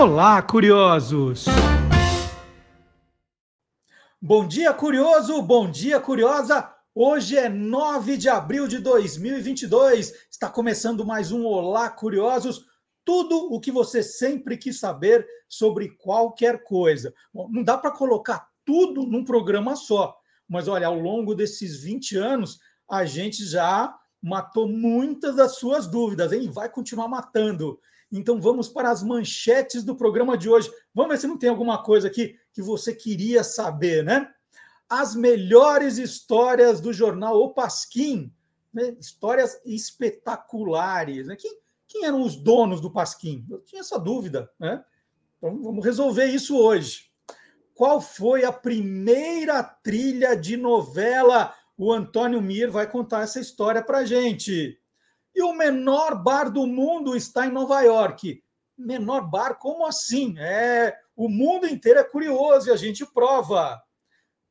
Olá, curiosos! Bom dia, curioso! Bom dia, curiosa! Hoje é 9 de abril de 2022. Está começando mais um Olá, curiosos! Tudo o que você sempre quis saber sobre qualquer coisa. Bom, não dá para colocar tudo num programa só, mas olha, ao longo desses 20 anos, a gente já matou muitas das suas dúvidas, hein? Vai continuar matando. Então vamos para as manchetes do programa de hoje. Vamos ver se não tem alguma coisa aqui que você queria saber, né? As melhores histórias do jornal O Pasquim, né? histórias espetaculares. Né? Quem, quem, eram os donos do Pasquim? Eu tinha essa dúvida, né? Então vamos resolver isso hoje. Qual foi a primeira trilha de novela? O Antônio Mir vai contar essa história para gente. E o menor bar do mundo está em Nova York. Menor bar, como assim? É, o mundo inteiro é curioso e a gente prova.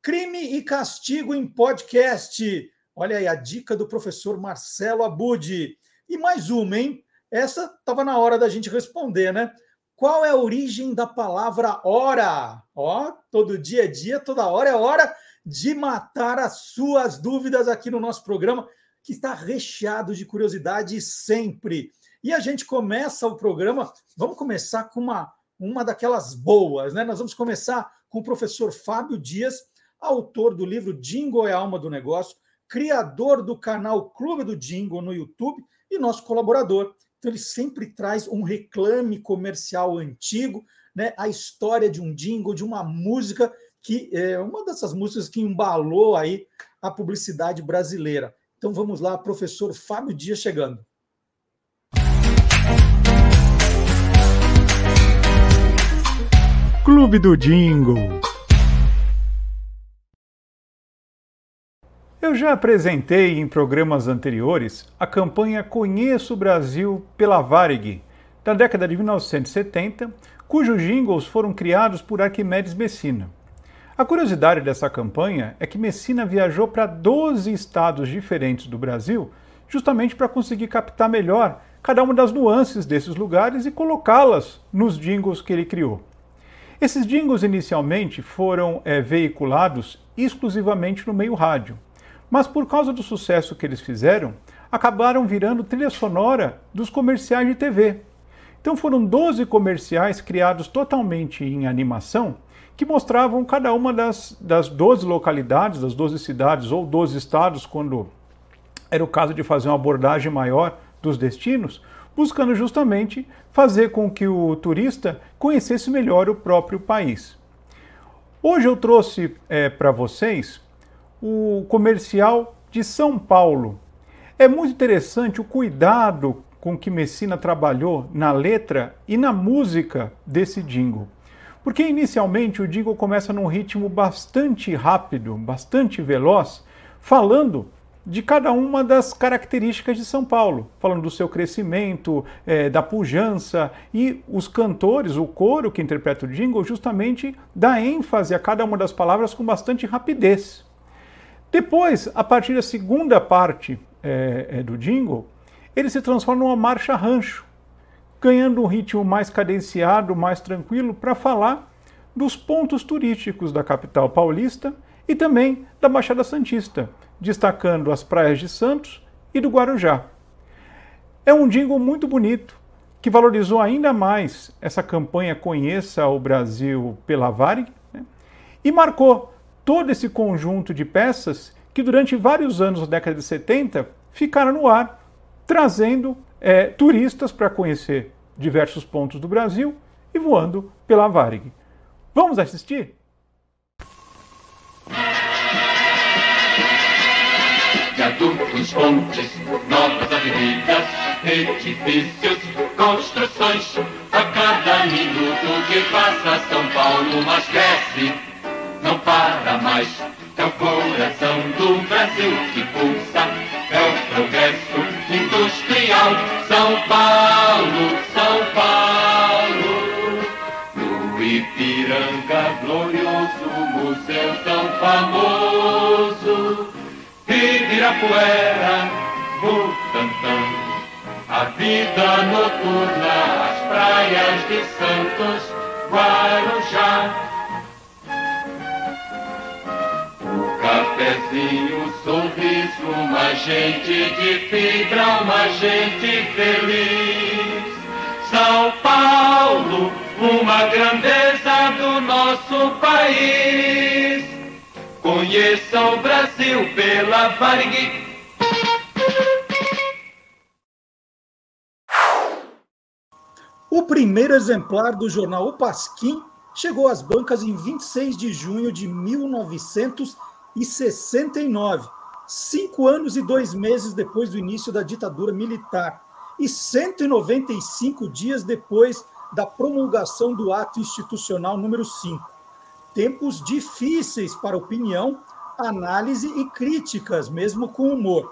Crime e castigo em podcast. Olha aí a dica do professor Marcelo Abud. E mais uma, hein? Essa estava na hora da gente responder, né? Qual é a origem da palavra hora? Ó, todo dia é dia, toda hora é hora de matar as suas dúvidas aqui no nosso programa que está recheado de curiosidade sempre. E a gente começa o programa, vamos começar com uma, uma daquelas boas, né? Nós vamos começar com o professor Fábio Dias, autor do livro Jingle é a Alma do Negócio, criador do canal Clube do Jingle no YouTube e nosso colaborador. Então, ele sempre traz um reclame comercial antigo, né? a história de um jingle, de uma música que é uma dessas músicas que embalou aí a publicidade brasileira. Então vamos lá, professor Fábio Dias chegando. Clube do Jingle. Eu já apresentei em programas anteriores a campanha Conheço o Brasil pela Varig, da década de 1970, cujos jingles foram criados por Arquimedes Messina. A curiosidade dessa campanha é que Messina viajou para 12 estados diferentes do Brasil justamente para conseguir captar melhor cada uma das nuances desses lugares e colocá-las nos jingles que ele criou. Esses jingles inicialmente foram é, veiculados exclusivamente no meio rádio, mas por causa do sucesso que eles fizeram, acabaram virando trilha sonora dos comerciais de TV. Então foram 12 comerciais criados totalmente em animação que mostravam cada uma das, das 12 localidades, das 12 cidades ou 12 estados, quando era o caso de fazer uma abordagem maior dos destinos, buscando justamente fazer com que o turista conhecesse melhor o próprio país. Hoje eu trouxe é, para vocês o comercial de São Paulo. É muito interessante o cuidado com que Messina trabalhou na letra e na música desse jingle. Porque inicialmente o jingle começa num ritmo bastante rápido, bastante veloz, falando de cada uma das características de São Paulo, falando do seu crescimento, é, da pujança, e os cantores, o coro que interpreta o jingle, justamente dá ênfase a cada uma das palavras com bastante rapidez. Depois, a partir da segunda parte é, é, do jingle, ele se transforma numa marcha rancho, ganhando um ritmo mais cadenciado, mais tranquilo, para falar dos pontos turísticos da capital paulista e também da Baixada Santista, destacando as praias de Santos e do Guarujá. É um jingle muito bonito, que valorizou ainda mais essa campanha Conheça o Brasil pela Varig né? e marcou todo esse conjunto de peças que durante vários anos da década de 70 ficaram no ar, trazendo é, turistas para conhecer diversos pontos do Brasil e voando pela Varig. Vamos assistir? Viadutos, pontes, novas avenidas, edifícios, construções. A cada minuto que passa, São Paulo mais cresce, não para mais. É o coração do Brasil que pulsa é o progresso industrial. São Paulo, São Paulo, no Ipiranga glorioso, museu tão famoso, Ibirapuera, Butantã, a vida noturna, as praias de Santos, Guarujá. O cafezinho, sorriso, uma gente de fibra, uma gente feliz. São Paulo, uma grandeza do nosso país. Conheça o Brasil pela Varig O primeiro exemplar do jornal O Pasquim chegou às bancas em 26 de junho de 1969, cinco anos e dois meses depois do início da ditadura militar e 195 dias depois da promulgação do ato institucional número 5. Tempos difíceis para opinião, análise e críticas, mesmo com humor.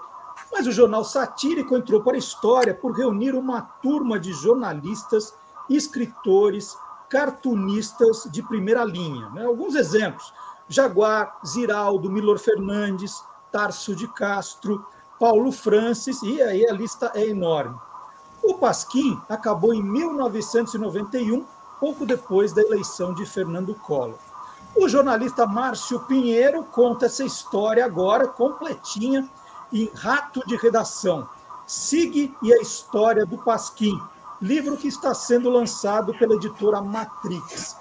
Mas o jornal satírico entrou para a história por reunir uma turma de jornalistas, escritores, cartunistas de primeira linha. Né? Alguns exemplos: Jaguar, Ziraldo, Milor Fernandes, Tarso de Castro, Paulo Francis, e aí a lista é enorme. O Pasquim acabou em 1991, pouco depois da eleição de Fernando Collor. O jornalista Márcio Pinheiro conta essa história agora completinha em Rato de Redação, Sig e a História do Pasquim, livro que está sendo lançado pela editora Matrix.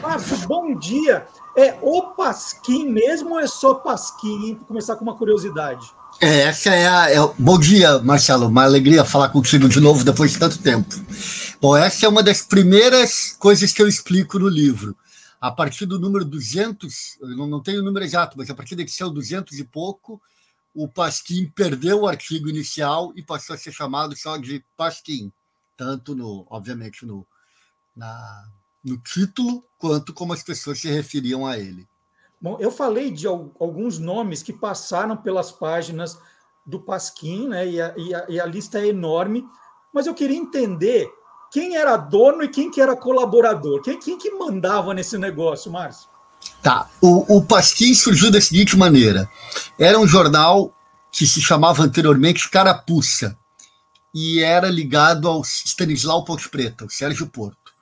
Márcio, bom dia. É o Pasquim mesmo ou é só Pasquim? Vou começar com uma curiosidade. É, essa é a. É, bom dia, Marcelo. Uma alegria falar contigo de novo depois de tanto tempo. Bom, essa é uma das primeiras coisas que eu explico no livro. A partir do número 200, eu não, não tenho o número exato, mas a partir daqui são 200 e pouco, o Pasquim perdeu o artigo inicial e passou a ser chamado só de Pasquim, tanto no, obviamente, no, na, no título quanto como as pessoas se referiam a ele. Bom, eu falei de alguns nomes que passaram pelas páginas do Pasquim, né? E a, e a, e a lista é enorme, mas eu queria entender quem era dono e quem que era colaborador, quem, quem que mandava nesse negócio, Márcio? Tá. O, o Pasquim surgiu da seguinte maneira: era um jornal que se chamava anteriormente Carapuça e era ligado ao Stanislau Ponte Preta, o Sérgio Porto.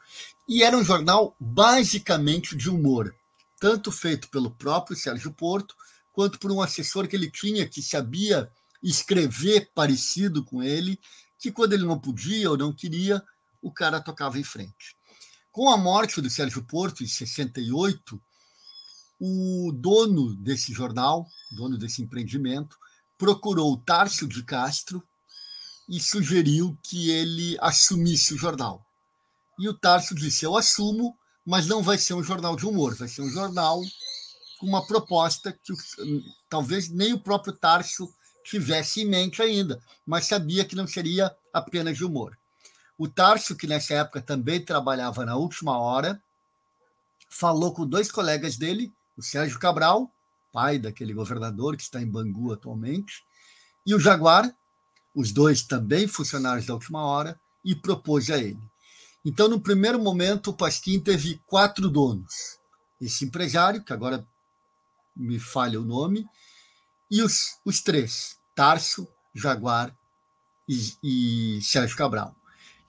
E era um jornal basicamente de humor, tanto feito pelo próprio Sérgio Porto, quanto por um assessor que ele tinha que sabia escrever parecido com ele, que quando ele não podia ou não queria, o cara tocava em frente. Com a morte do Sérgio Porto, em 68, o dono desse jornal, dono desse empreendimento, procurou o Tárcio de Castro e sugeriu que ele assumisse o jornal. E o Tárcio disse: Eu assumo, mas não vai ser um jornal de humor, vai ser um jornal com uma proposta que talvez nem o próprio Tárcio tivesse em mente ainda, mas sabia que não seria apenas de humor. O Tárcio, que nessa época também trabalhava na última hora, falou com dois colegas dele o Sérgio Cabral, pai daquele governador que está em Bangu atualmente, e o Jaguar, os dois também funcionários da última hora, e propôs a ele. Então, no primeiro momento, o Pasquim teve quatro donos. Esse empresário, que agora me falha o nome, e os, os três, Tarso, Jaguar e, e Sérgio Cabral.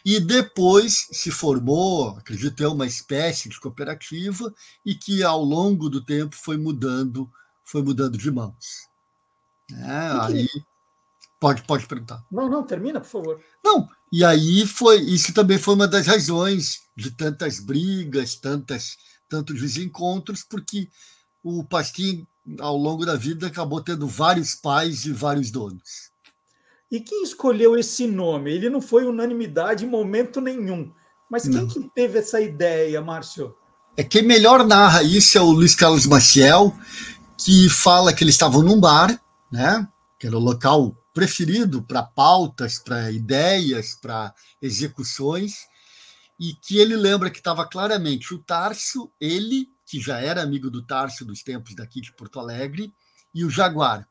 E depois se formou, acredito eu, uma espécie de cooperativa e que ao longo do tempo foi mudando, foi mudando de mãos. É, aí pode pode perguntar. Não, não, termina, por favor. Não, e aí foi isso também foi uma das razões de tantas brigas, tantas tantos desencontros, porque o Pasquim ao longo da vida acabou tendo vários pais e vários donos. E quem escolheu esse nome? Ele não foi unanimidade em momento nenhum. Mas quem não. que teve essa ideia, Márcio? É quem melhor narra isso é o Luiz Carlos Maciel, que fala que eles estavam num bar, né? Que era o local preferido para pautas, para ideias, para execuções, e que ele lembra que estava claramente o Tarso, ele, que já era amigo do Tarso dos tempos daqui de Porto Alegre, e o Jaguar.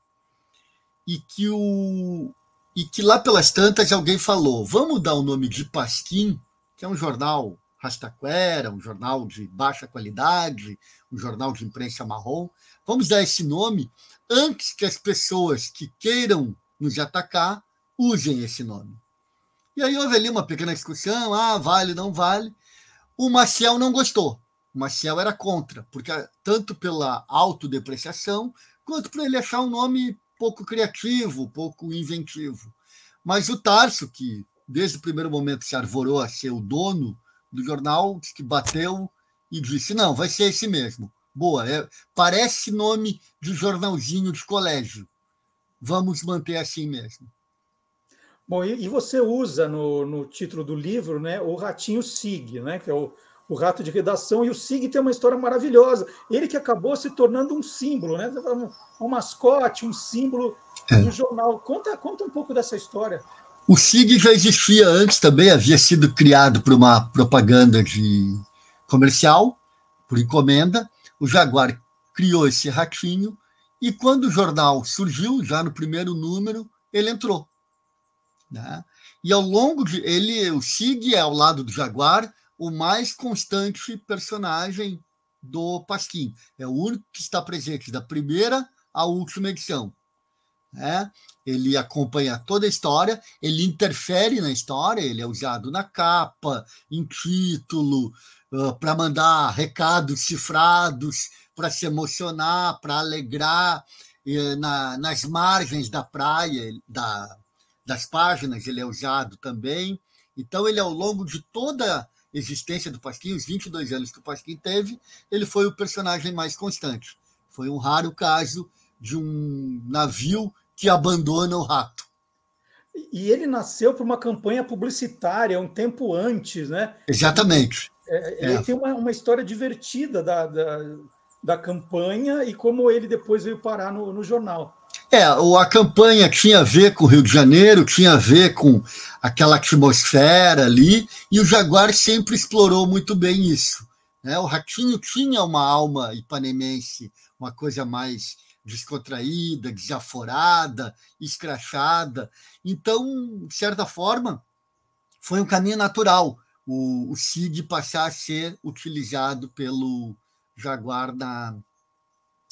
E que o, e que lá pelas tantas alguém falou: vamos dar o nome de Pasquim, que é um jornal rastaquera, um jornal de baixa qualidade, um jornal de imprensa marrom. Vamos dar esse nome antes que as pessoas que queiram nos atacar usem esse nome. E aí houve ali uma pequena discussão, ah, vale, não vale. O Maciel não gostou. O Maciel era contra, porque tanto pela autodepreciação, quanto por ele achar um nome pouco criativo, pouco inventivo. Mas o Tarso, que desde o primeiro momento se arvorou a ser o dono do jornal, que bateu e disse: não, vai ser esse mesmo. Boa, é, parece nome de jornalzinho de colégio. Vamos manter assim mesmo. Bom, e, e você usa no, no, título do livro né, o ratinho Sig, né, que é o, o rato de redação, e o Sig tem uma história maravilhosa. Ele que acabou se tornando um símbolo, né, um, um mascote, um símbolo é. do jornal. Conta, conta um pouco dessa história. O SIG já existia antes também, havia sido criado por uma propaganda de comercial, por encomenda, o Jaguar criou esse ratinho e quando o jornal surgiu, já no primeiro número, ele entrou. Né? E ao longo de ele, o Sig é ao lado do Jaguar o mais constante personagem do Pasquim. É o único que está presente da primeira à última edição. Né? Ele acompanha toda a história, ele interfere na história, ele é usado na capa, em título, para mandar recados cifrados, para se emocionar, para alegrar. Na, nas margens da praia, da, das páginas, ele é usado também. Então, ele, ao longo de toda a existência do Pasquim, os 22 anos que o Pasquim teve, ele foi o personagem mais constante. Foi um raro caso de um navio que abandona o rato. E ele nasceu por uma campanha publicitária um tempo antes, né? Exatamente. É, ele é. tem uma, uma história divertida da, da, da, campanha e como ele depois veio parar no, no jornal. É, a campanha tinha a ver com o Rio de Janeiro, tinha a ver com aquela atmosfera ali, e o Jaguar sempre explorou muito bem isso. Né? O Ratinho tinha uma alma ipanemense, uma coisa mais descontraída, desaforada, escrachada. Então, de certa forma, foi um caminho natural o, o CID passar a ser utilizado pelo Jaguar na,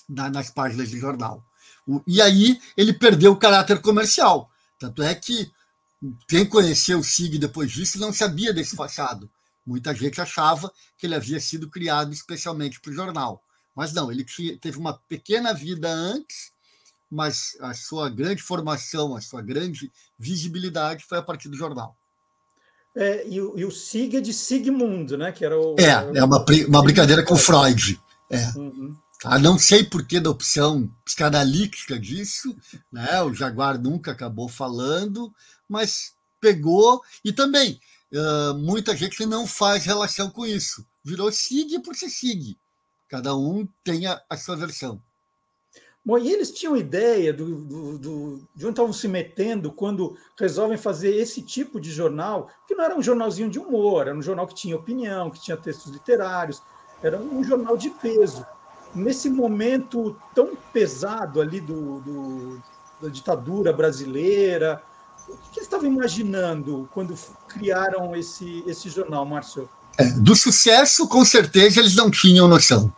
na, nas páginas do jornal. O, e aí ele perdeu o caráter comercial. Tanto é que quem conheceu o SIG depois disso não sabia desse passado. Muita gente achava que ele havia sido criado especialmente para o jornal. Mas não, ele tinha, teve uma pequena vida antes, mas a sua grande formação, a sua grande visibilidade foi a partir do jornal. É, e, o, e o Sig é de Sigmund, né? Que era o, é, é uma, uma brincadeira com Freud. É. Uhum. Ah, não sei por que da opção psicanalítica disso, né? O Jaguar nunca acabou falando, mas pegou. E também, uh, muita gente não faz relação com isso. Virou SIG por ser SIG. Cada um tem a, a sua versão. Bom, e eles tinham ideia do, do, do, de onde estavam se metendo quando resolvem fazer esse tipo de jornal, que não era um jornalzinho de humor, era um jornal que tinha opinião, que tinha textos literários, era um jornal de peso. Nesse momento tão pesado ali do, da ditadura brasileira, o que eles estavam imaginando quando criaram esse, esse jornal, Márcio? É, do sucesso, com certeza, eles não tinham noção.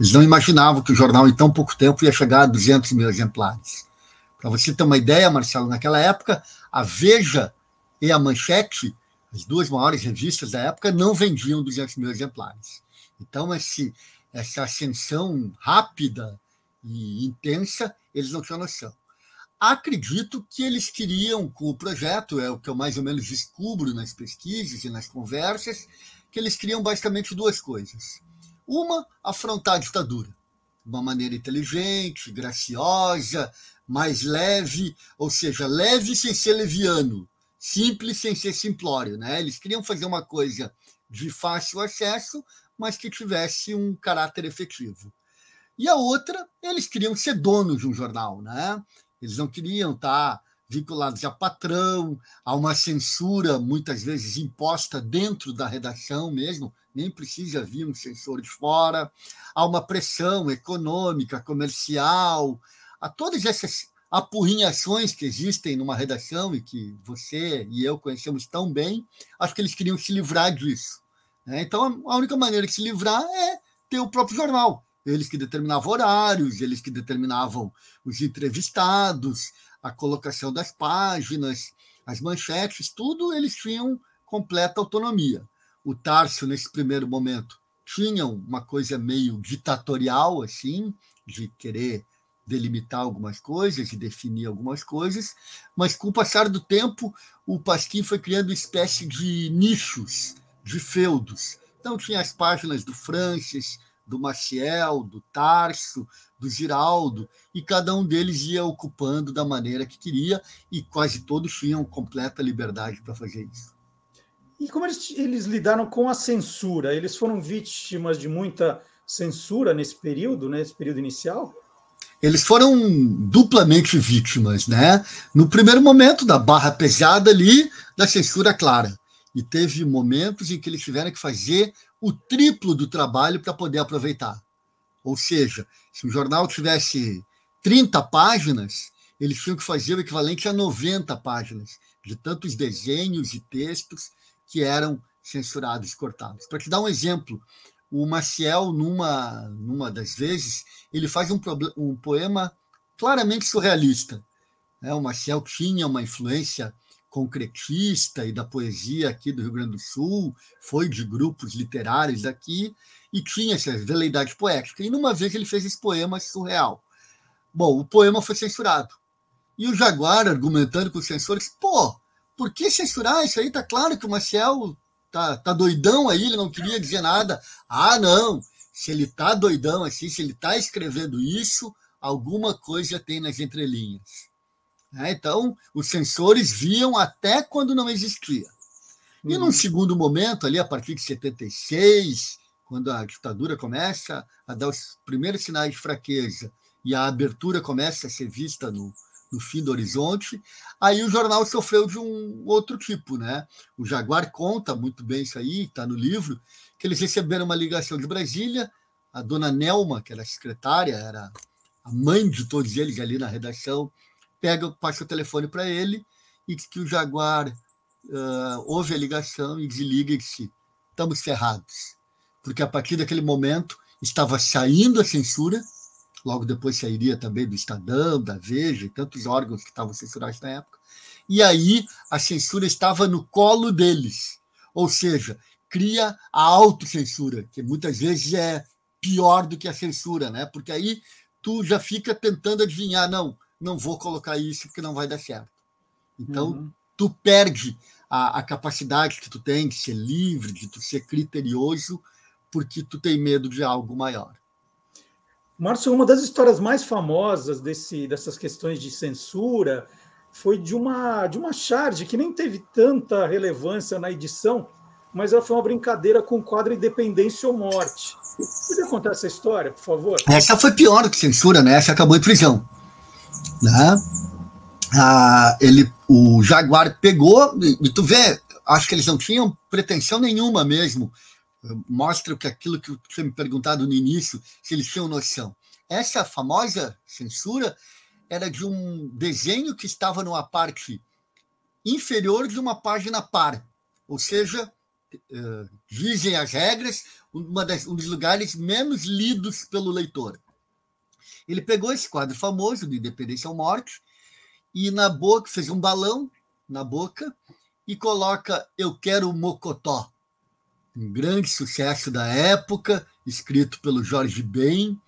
Eles não imaginavam que o jornal, em tão pouco tempo, ia chegar a 200 mil exemplares. Para você ter uma ideia, Marcelo, naquela época, a Veja e a Manchete, as duas maiores revistas da época, não vendiam 200 mil exemplares. Então, esse, essa ascensão rápida e intensa, eles não tinham noção. Acredito que eles queriam, com o projeto, é o que eu mais ou menos descubro nas pesquisas e nas conversas, que eles queriam basicamente duas coisas. Uma, afrontar a ditadura de uma maneira inteligente, graciosa, mais leve, ou seja, leve sem ser leviano, simples sem ser simplório. Né? Eles queriam fazer uma coisa de fácil acesso, mas que tivesse um caráter efetivo. E a outra, eles queriam ser donos de um jornal. Né? Eles não queriam estar vinculados a patrão, a uma censura muitas vezes imposta dentro da redação mesmo, nem precisa vir um censor de fora, há uma pressão econômica, comercial, a todas essas apurrinhações que existem numa redação e que você e eu conhecemos tão bem, acho que eles queriam se livrar disso. Né? Então, a única maneira de se livrar é ter o próprio jornal. Eles que determinavam horários, eles que determinavam os entrevistados, a colocação das páginas. as manchetes, tudo eles tinham completa autonomia. O Tarso, nesse primeiro momento, tinha uma coisa meio ditatorial, assim, de querer delimitar algumas coisas e definir algumas coisas, mas com o passar do tempo, o Pasquim foi criando uma espécie de nichos, de feudos. Então, tinha as páginas do Francis, do Maciel, do Tarso, do Giraldo, e cada um deles ia ocupando da maneira que queria, e quase todos tinham completa liberdade para fazer isso. E como eles, eles lidaram com a censura? Eles foram vítimas de muita censura nesse período, né, nesse período inicial? Eles foram duplamente vítimas, né? No primeiro momento da barra pesada ali, da censura clara. E teve momentos em que eles tiveram que fazer o triplo do trabalho para poder aproveitar. Ou seja, se o jornal tivesse 30 páginas, eles tinham que fazer o equivalente a 90 páginas, de tantos desenhos e textos que eram censurados, cortados. Para te dar um exemplo, o Maciel, numa, numa das vezes, ele faz um, um poema claramente surrealista. Né? O Maciel tinha uma influência concretista e da poesia aqui do Rio Grande do Sul, foi de grupos literários daqui e tinha essa veleidade poética. E numa vez ele fez esse poema surreal. Bom, o poema foi censurado. E o Jaguar, argumentando com os censores, pô, por que censurar isso aí? Tá claro que o Maciel tá, tá doidão aí, ele não queria dizer nada. Ah, não, se ele tá doidão assim, se ele tá escrevendo isso, alguma coisa tem nas entrelinhas. É, então, os sensores viam até quando não existia. E num uhum. segundo momento, ali a partir de 76, quando a ditadura começa a dar os primeiros sinais de fraqueza e a abertura começa a ser vista no, no fim do horizonte. Aí o jornal sofreu de um outro tipo, né? O Jaguar conta muito bem isso aí, está no livro, que eles receberam uma ligação de Brasília, a dona Nelma, que era secretária, era a mãe de todos eles ali na redação, pega, passa o telefone para ele e diz que o Jaguar uh, ouve a ligação e desliga e disse: estamos ferrados. Porque a partir daquele momento estava saindo a censura, logo depois sairia também do Estadão, da Veja e tantos órgãos que estavam censurados na época. E aí a censura estava no colo deles. Ou seja, cria a autocensura, que muitas vezes é pior do que a censura, né? Porque aí tu já fica tentando adivinhar, não, não vou colocar isso porque não vai dar certo. Então, uhum. tu perde a, a, capacidade que tu tem de ser livre, de tu ser criterioso, porque tu tem medo de algo maior. Márcio, uma das histórias mais famosas desse, dessas questões de censura foi de uma, de uma charge que nem teve tanta relevância na edição, mas ela foi uma brincadeira com o quadro Independência ou Morte. Poderia contar essa história, por favor? Essa foi pior do que censura, né? Essa acabou em prisão. Né? Ah, ele, o Jaguar pegou, e tu vê, acho que eles não tinham pretensão nenhuma mesmo mostra que aquilo que tinha me perguntado no início, se eles tinham noção. Essa famosa censura era de um desenho que estava numa parte inferior de uma página par, ou seja, uh, dizem as regras, das, um dos lugares menos lidos pelo leitor. Ele pegou esse quadro famoso de Independência ou Morte e na boca fez um balão na boca e coloca Eu quero Mocotó um grande sucesso da época, escrito pelo Jorge Ben,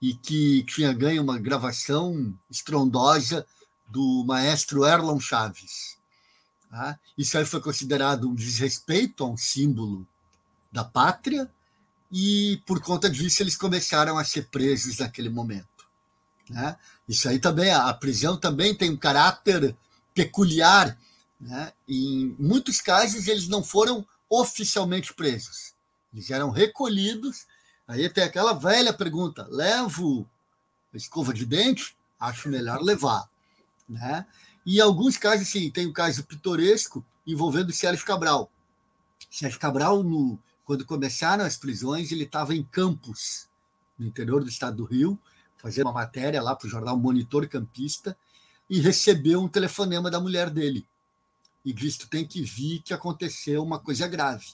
e que tinha ganho uma gravação estrondosa do maestro Erlon Chaves. Tá? Isso aí foi considerado um desrespeito a um símbolo da pátria, e por conta disso eles começaram a ser presos naquele momento. Né? Isso aí também, a prisão também tem um caráter peculiar. Né? Em muitos casos, eles não foram oficialmente presos. Eles eram recolhidos. Aí tem aquela velha pergunta: levo escova de dente? Acho melhor levar. Né? E alguns casos, sim, tem um caso pitoresco envolvendo Sérgio Cabral. Sérgio Cabral, no, quando começaram as prisões, ele estava em Campos, no interior do estado do Rio, fazendo uma matéria lá para o jornal Monitor Campista, e recebeu um telefonema da mulher dele e disse: Tu tem que vir que aconteceu uma coisa grave.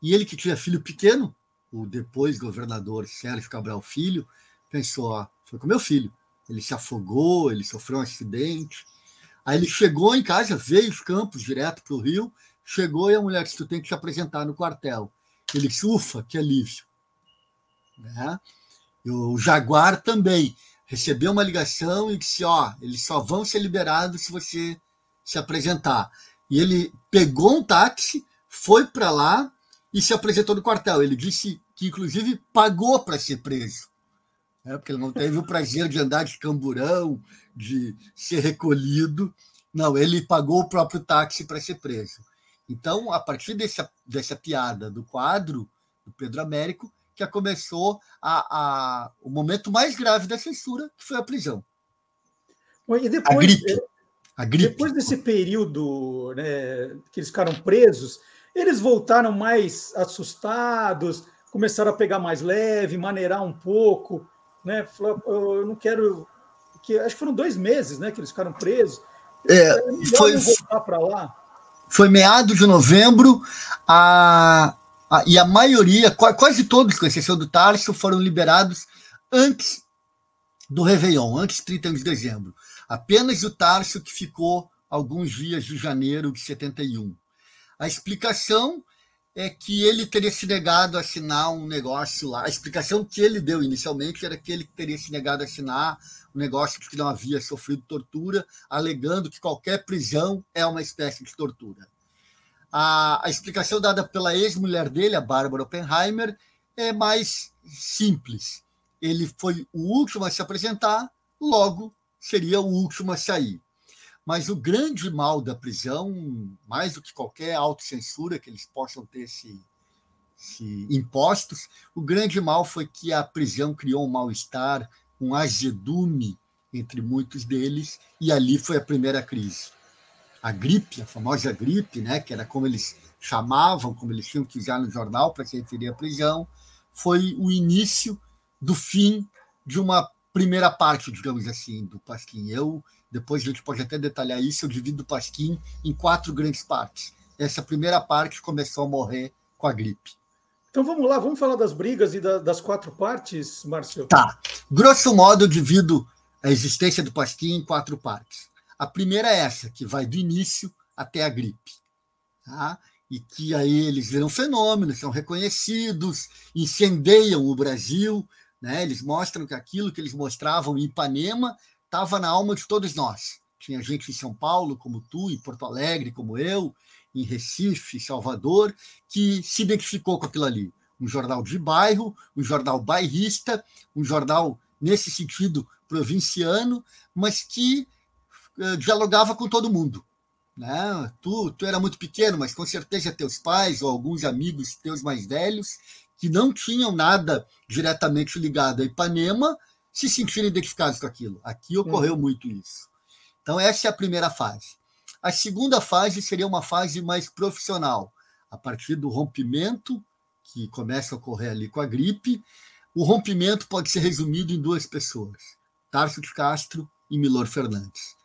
E ele, que tinha filho pequeno, o depois governador Sérgio Cabral Filho, pensou: ah, foi com meu filho. Ele se afogou, ele sofreu um acidente. Aí ele chegou em casa, veio os campos direto para o Rio, chegou e a mulher disse: Tu tem que te apresentar no quartel. Ele disse: Ufa, que alívio. Né? E o Jaguar também recebeu uma ligação e disse: Ó, eles só vão ser liberados se você se apresentar. E ele pegou um táxi, foi para lá e se apresentou no quartel. Ele disse que, inclusive, pagou para ser preso. Né? Porque ele não teve o prazer de andar de camburão, de ser recolhido. Não, ele pagou o próprio táxi para ser preso. Então, a partir dessa, dessa piada do quadro do Pedro Américo, que começou a, a, o momento mais grave da censura, que foi a prisão. E depois, a gripe. A gripe. Depois desse período né, que eles ficaram presos, eles voltaram mais assustados, começaram a pegar mais leve, maneirar um pouco, né? Eu não quero. Que, acho que foram dois meses né, que eles ficaram presos. É, foi voltar para lá. Foi meado de novembro, a, a, e a maioria, quase todos, com exceção do Tarso, foram liberados antes do Réveillon, antes de 31 de dezembro. Apenas o Tarso que ficou alguns dias de janeiro de 71. A explicação é que ele teria se negado a assinar um negócio lá. A explicação que ele deu inicialmente era que ele teria se negado a assinar um negócio que não havia sofrido tortura, alegando que qualquer prisão é uma espécie de tortura. A, a explicação dada pela ex-mulher dele, a Bárbara Oppenheimer, é mais simples. Ele foi o último a se apresentar, logo seria o último a sair. Mas o grande mal da prisão, mais do que qualquer autocensura que eles possam ter se, se impostos, o grande mal foi que a prisão criou um mal-estar, um azedume entre muitos deles, e ali foi a primeira crise. A gripe, a famosa gripe, né, que era como eles chamavam, como eles tinham que usar no jornal para se referir à prisão, foi o início do fim de uma primeira parte, digamos assim, do Pasquim. Eu depois a gente pode até detalhar isso. Eu divido o Pasquim em quatro grandes partes. Essa primeira parte começou a morrer com a gripe. Então vamos lá, vamos falar das brigas e da, das quatro partes, Márcio? Tá. Grosso modo, eu divido a existência do Pasquim em quatro partes. A primeira é essa, que vai do início até a gripe. Tá? E que aí eles viram fenômenos, são reconhecidos, incendeiam o Brasil, né? eles mostram que aquilo que eles mostravam em Ipanema estava na alma de todos nós. Tinha gente em São Paulo, como tu, em Porto Alegre, como eu, em Recife, Salvador, que se identificou com aquilo ali. Um jornal de bairro, um jornal bairrista, um jornal, nesse sentido, provinciano, mas que uh, dialogava com todo mundo. Né? Tu, tu era muito pequeno, mas com certeza teus pais ou alguns amigos teus mais velhos que não tinham nada diretamente ligado a Ipanema, se sentirem identificados com aquilo. Aqui ocorreu uhum. muito isso. Então, essa é a primeira fase. A segunda fase seria uma fase mais profissional, a partir do rompimento, que começa a ocorrer ali com a gripe. O rompimento pode ser resumido em duas pessoas: Tarso de Castro e Milor Fernandes.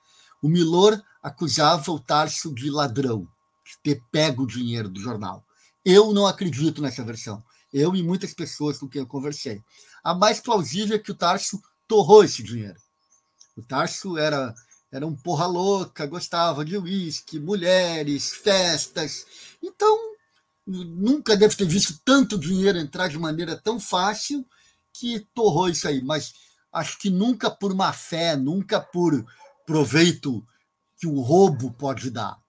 O Milor acusava o Tarso de ladrão, de ter pego o dinheiro do jornal. Eu não acredito nessa versão. Eu e muitas pessoas com quem eu conversei a mais plausível é que o Tarso torrou esse dinheiro. O Tarso era, era um porra louca, gostava de uísque, mulheres, festas. Então, nunca deve ter visto tanto dinheiro entrar de maneira tão fácil que torrou isso aí. Mas acho que nunca por má fé, nunca por proveito que o roubo pode dar.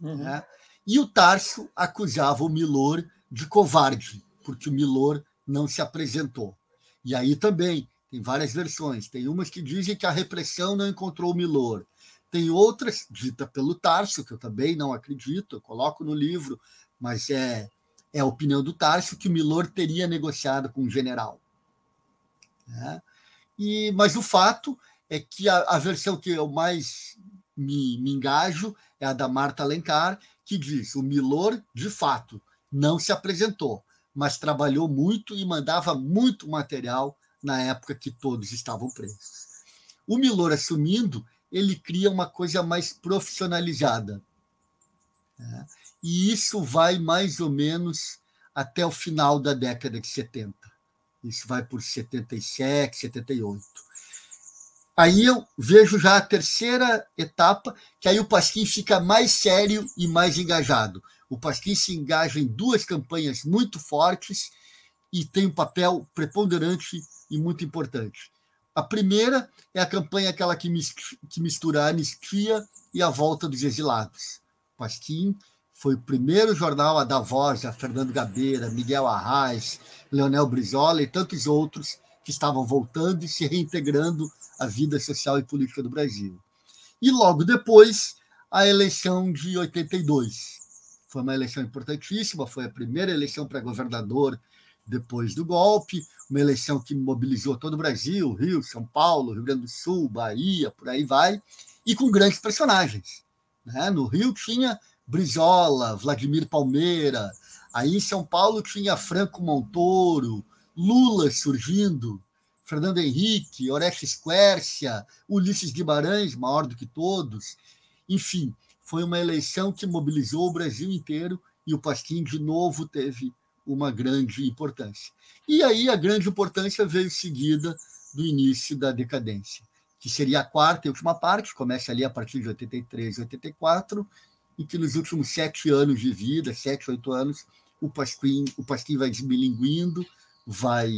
Uhum. Né? E o Tarso acusava o Milor de covarde, porque o Milor não se apresentou. E aí também tem várias versões. Tem umas que dizem que a repressão não encontrou o Milor. Tem outras, dita pelo Tarso, que eu também não acredito, eu coloco no livro, mas é, é a opinião do Tarso que Milor teria negociado com o general. Né? E, mas o fato é que a, a versão que eu mais me, me engajo é a da Marta Alencar, que diz: o Milor, de fato, não se apresentou mas trabalhou muito e mandava muito material na época que todos estavam presos. O Milor assumindo, ele cria uma coisa mais profissionalizada. Né? E isso vai mais ou menos até o final da década de 70. Isso vai por 77, 78. aí eu vejo já a terceira etapa, que aí o Pasquim fica mais sério e mais engajado. O Pasquim se engaja em duas campanhas muito fortes e tem um papel preponderante e muito importante. A primeira é a campanha aquela que mistura a anistia e a volta dos exilados. Pasquim foi o primeiro jornal a dar voz a Fernando Gabeira, Miguel Arraes, Leonel Brizola e tantos outros que estavam voltando e se reintegrando à vida social e política do Brasil. E logo depois, a eleição de 82. Foi uma eleição importantíssima, foi a primeira eleição para governador depois do golpe, uma eleição que mobilizou todo o Brasil, Rio, São Paulo, Rio Grande do Sul, Bahia, por aí vai, e com grandes personagens. Né? No Rio tinha Brizola, Vladimir Palmeira, aí em São Paulo tinha Franco Montoro, Lula surgindo, Fernando Henrique, Orestes Quércia, Ulisses Guimarães, maior do que todos. Enfim, foi uma eleição que mobilizou o Brasil inteiro e o Pasquim, de novo, teve uma grande importância. E aí a grande importância veio seguida do início da decadência, que seria a quarta e última parte, começa ali a partir de 83, 84, e que nos últimos sete anos de vida, sete, oito anos, o Pasquim, o Pasquim vai desmilinguindo, vai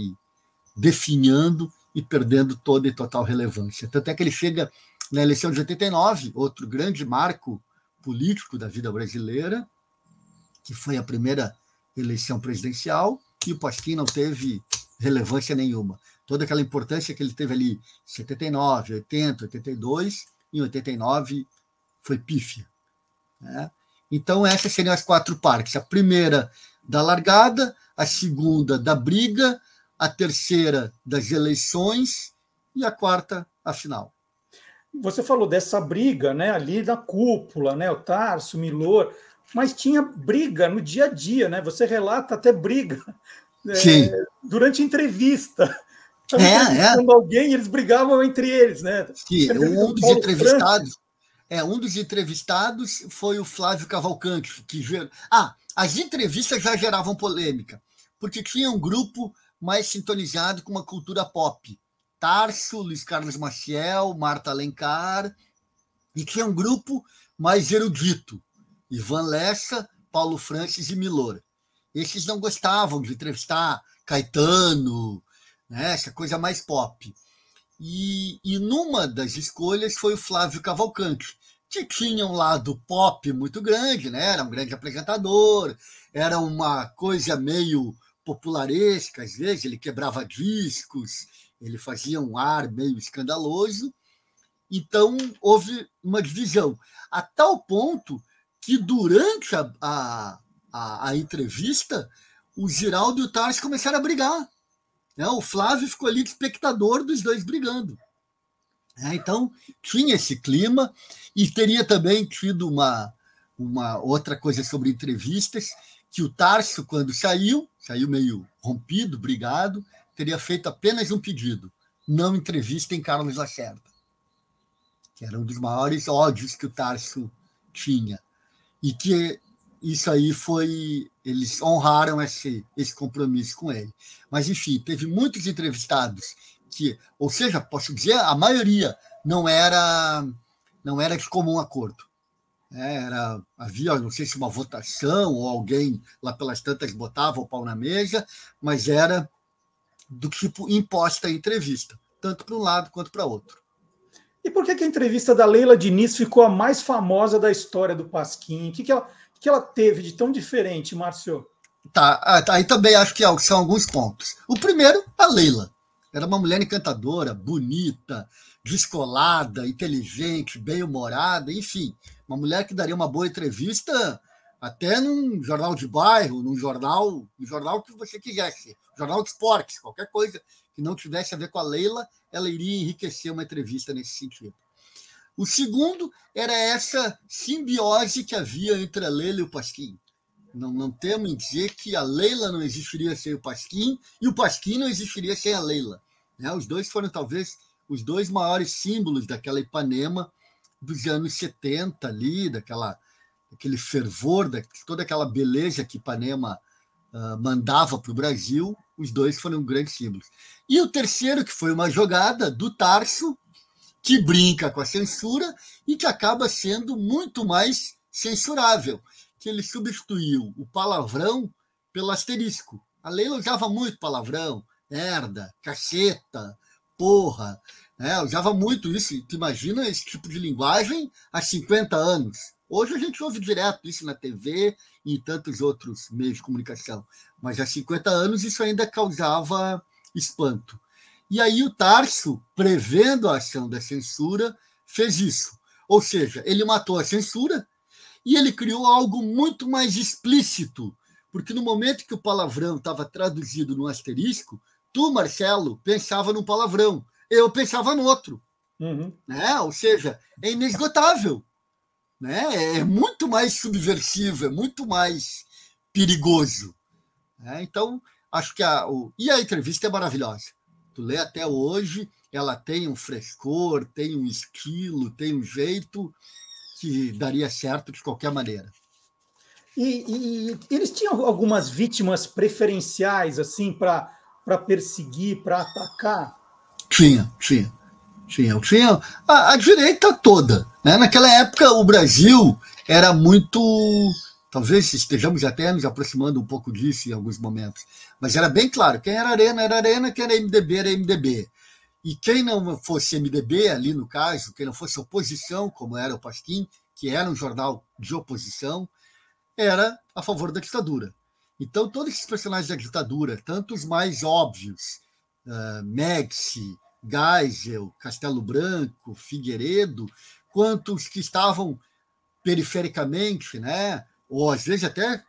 definhando e perdendo toda e total relevância. Tanto é que ele chega na eleição de 89, outro grande marco político da vida brasileira, que foi a primeira eleição presidencial, e o Pasquim não teve relevância nenhuma. Toda aquela importância que ele teve ali, 79, 80, 82, em 89 foi pífia. Né? Então, essas seriam as quatro partes. A primeira da largada, a segunda da briga, a terceira das eleições e a quarta a final. Você falou dessa briga, né, ali da cúpula, né, o Tarso, o Milor, mas tinha briga no dia a dia, né? Você relata até briga é, durante entrevista. Tava é, é. alguém eles brigavam entre eles, né? Sim, um dos entrevistados, é, um dos entrevistados foi o Flávio Cavalcante, que ger... Ah, as entrevistas já geravam polêmica, porque tinha um grupo mais sintonizado com uma cultura pop. Tarso, Luiz Carlos Maciel, Marta Alencar, e tinha um grupo mais erudito, Ivan Lessa, Paulo Francis e Milor. Esses não gostavam de entrevistar Caetano, né, essa coisa mais pop. E, e numa das escolhas foi o Flávio Cavalcante, que tinha um lado pop muito grande, né? era um grande apresentador, era uma coisa meio popularesca, às vezes ele quebrava discos, ele fazia um ar meio escandaloso. Então houve uma divisão, a tal ponto que durante a, a, a, a entrevista o Giraldo e o Tarso começaram a brigar. Né? O Flávio ficou ali de espectador dos dois brigando. É, então, tinha esse clima e teria também tido uma, uma outra coisa sobre entrevistas, que o Tarso, quando saiu, saiu meio rompido, brigado, teria feito apenas um pedido: não entrevistem Carlos Lacerda, que era um dos maiores ódios que o Tarso tinha. E que isso aí foi. Eles honraram esse, esse compromisso com ele. Mas, enfim, teve muitos entrevistados que, ou seja, posso dizer, a maioria não era não era de comum acordo. É, era, havia, não sei se uma votação ou alguém lá pelas tantas botava o pau na mesa, mas era do tipo imposta a entrevista, tanto para um lado quanto para outro. E por que, que, a entrevista da Leila Diniz ficou a mais famosa da história do Pasquim? O que, que, ela, que ela teve de tão diferente, Márcio? Tá, ah, tá, aí também acho que são alguns pontos. O primeiro, a Leila. Era uma mulher encantadora, bonita, descolada, inteligente, bem-humorada, enfim, uma mulher que daria uma boa entrevista até num jornal de bairro, num jornal, no jornal que você quisesse, jornal de esportes, qualquer coisa que não tivesse a ver com a Leila, ela iria enriquecer uma entrevista nesse sentido. O segundo era essa simbiose que havia entre a Leila e o Pasquim. Não, não temos em dizer que a Leila não existiria sem o Pasquim e o Pasquim não existiria sem a Leila. Né? Os dois foram talvez os dois maiores símbolos daquela Ipanema dos anos 70 ali, daquela aquele fervor, da, toda aquela beleza que Ipanema uh, mandava para o Brasil, os dois foram grandes símbolos. E o terceiro, que foi uma jogada do Tarso, que brinca com a censura e que acaba sendo muito mais censurável, que ele substituiu o palavrão pelo asterisco. A Leila usava muito palavrão, herda, caceta, porra, né? usava muito isso. Tu imagina esse tipo de linguagem há 50 anos. Hoje a gente ouve direto isso na TV e em tantos outros meios de comunicação. Mas há 50 anos isso ainda causava espanto. E aí o Tarso, prevendo a ação da censura, fez isso. Ou seja, ele matou a censura e ele criou algo muito mais explícito, porque no momento que o palavrão estava traduzido no asterisco, tu, Marcelo, pensava num palavrão, eu pensava no outro. Uhum. Né? Ou seja, é inesgotável. Né? É muito mais subversivo, é muito mais perigoso. Né? Então, acho que a. O... E a entrevista é maravilhosa. Tu lê até hoje, ela tem um frescor, tem um estilo, tem um jeito que daria certo de qualquer maneira. E, e eles tinham algumas vítimas preferenciais assim para perseguir, para atacar? Tinha, tinha. Tinha, tinha a, a, direita toda. Né? Naquela época, o Brasil era muito. Talvez estejamos até nos aproximando um pouco disso em alguns momentos. Mas era bem claro: quem era Arena era Arena, quem era MDB era MDB. E quem não fosse MDB, ali no caso, quem não fosse oposição, como era o Pasquim, que era um jornal de oposição, era a favor da ditadura. Então, todos esses personagens da ditadura, tanto os mais óbvios, uh, Médici, Geisel, Castelo Branco, Figueiredo, quanto os que estavam perifericamente, né, ou às vezes até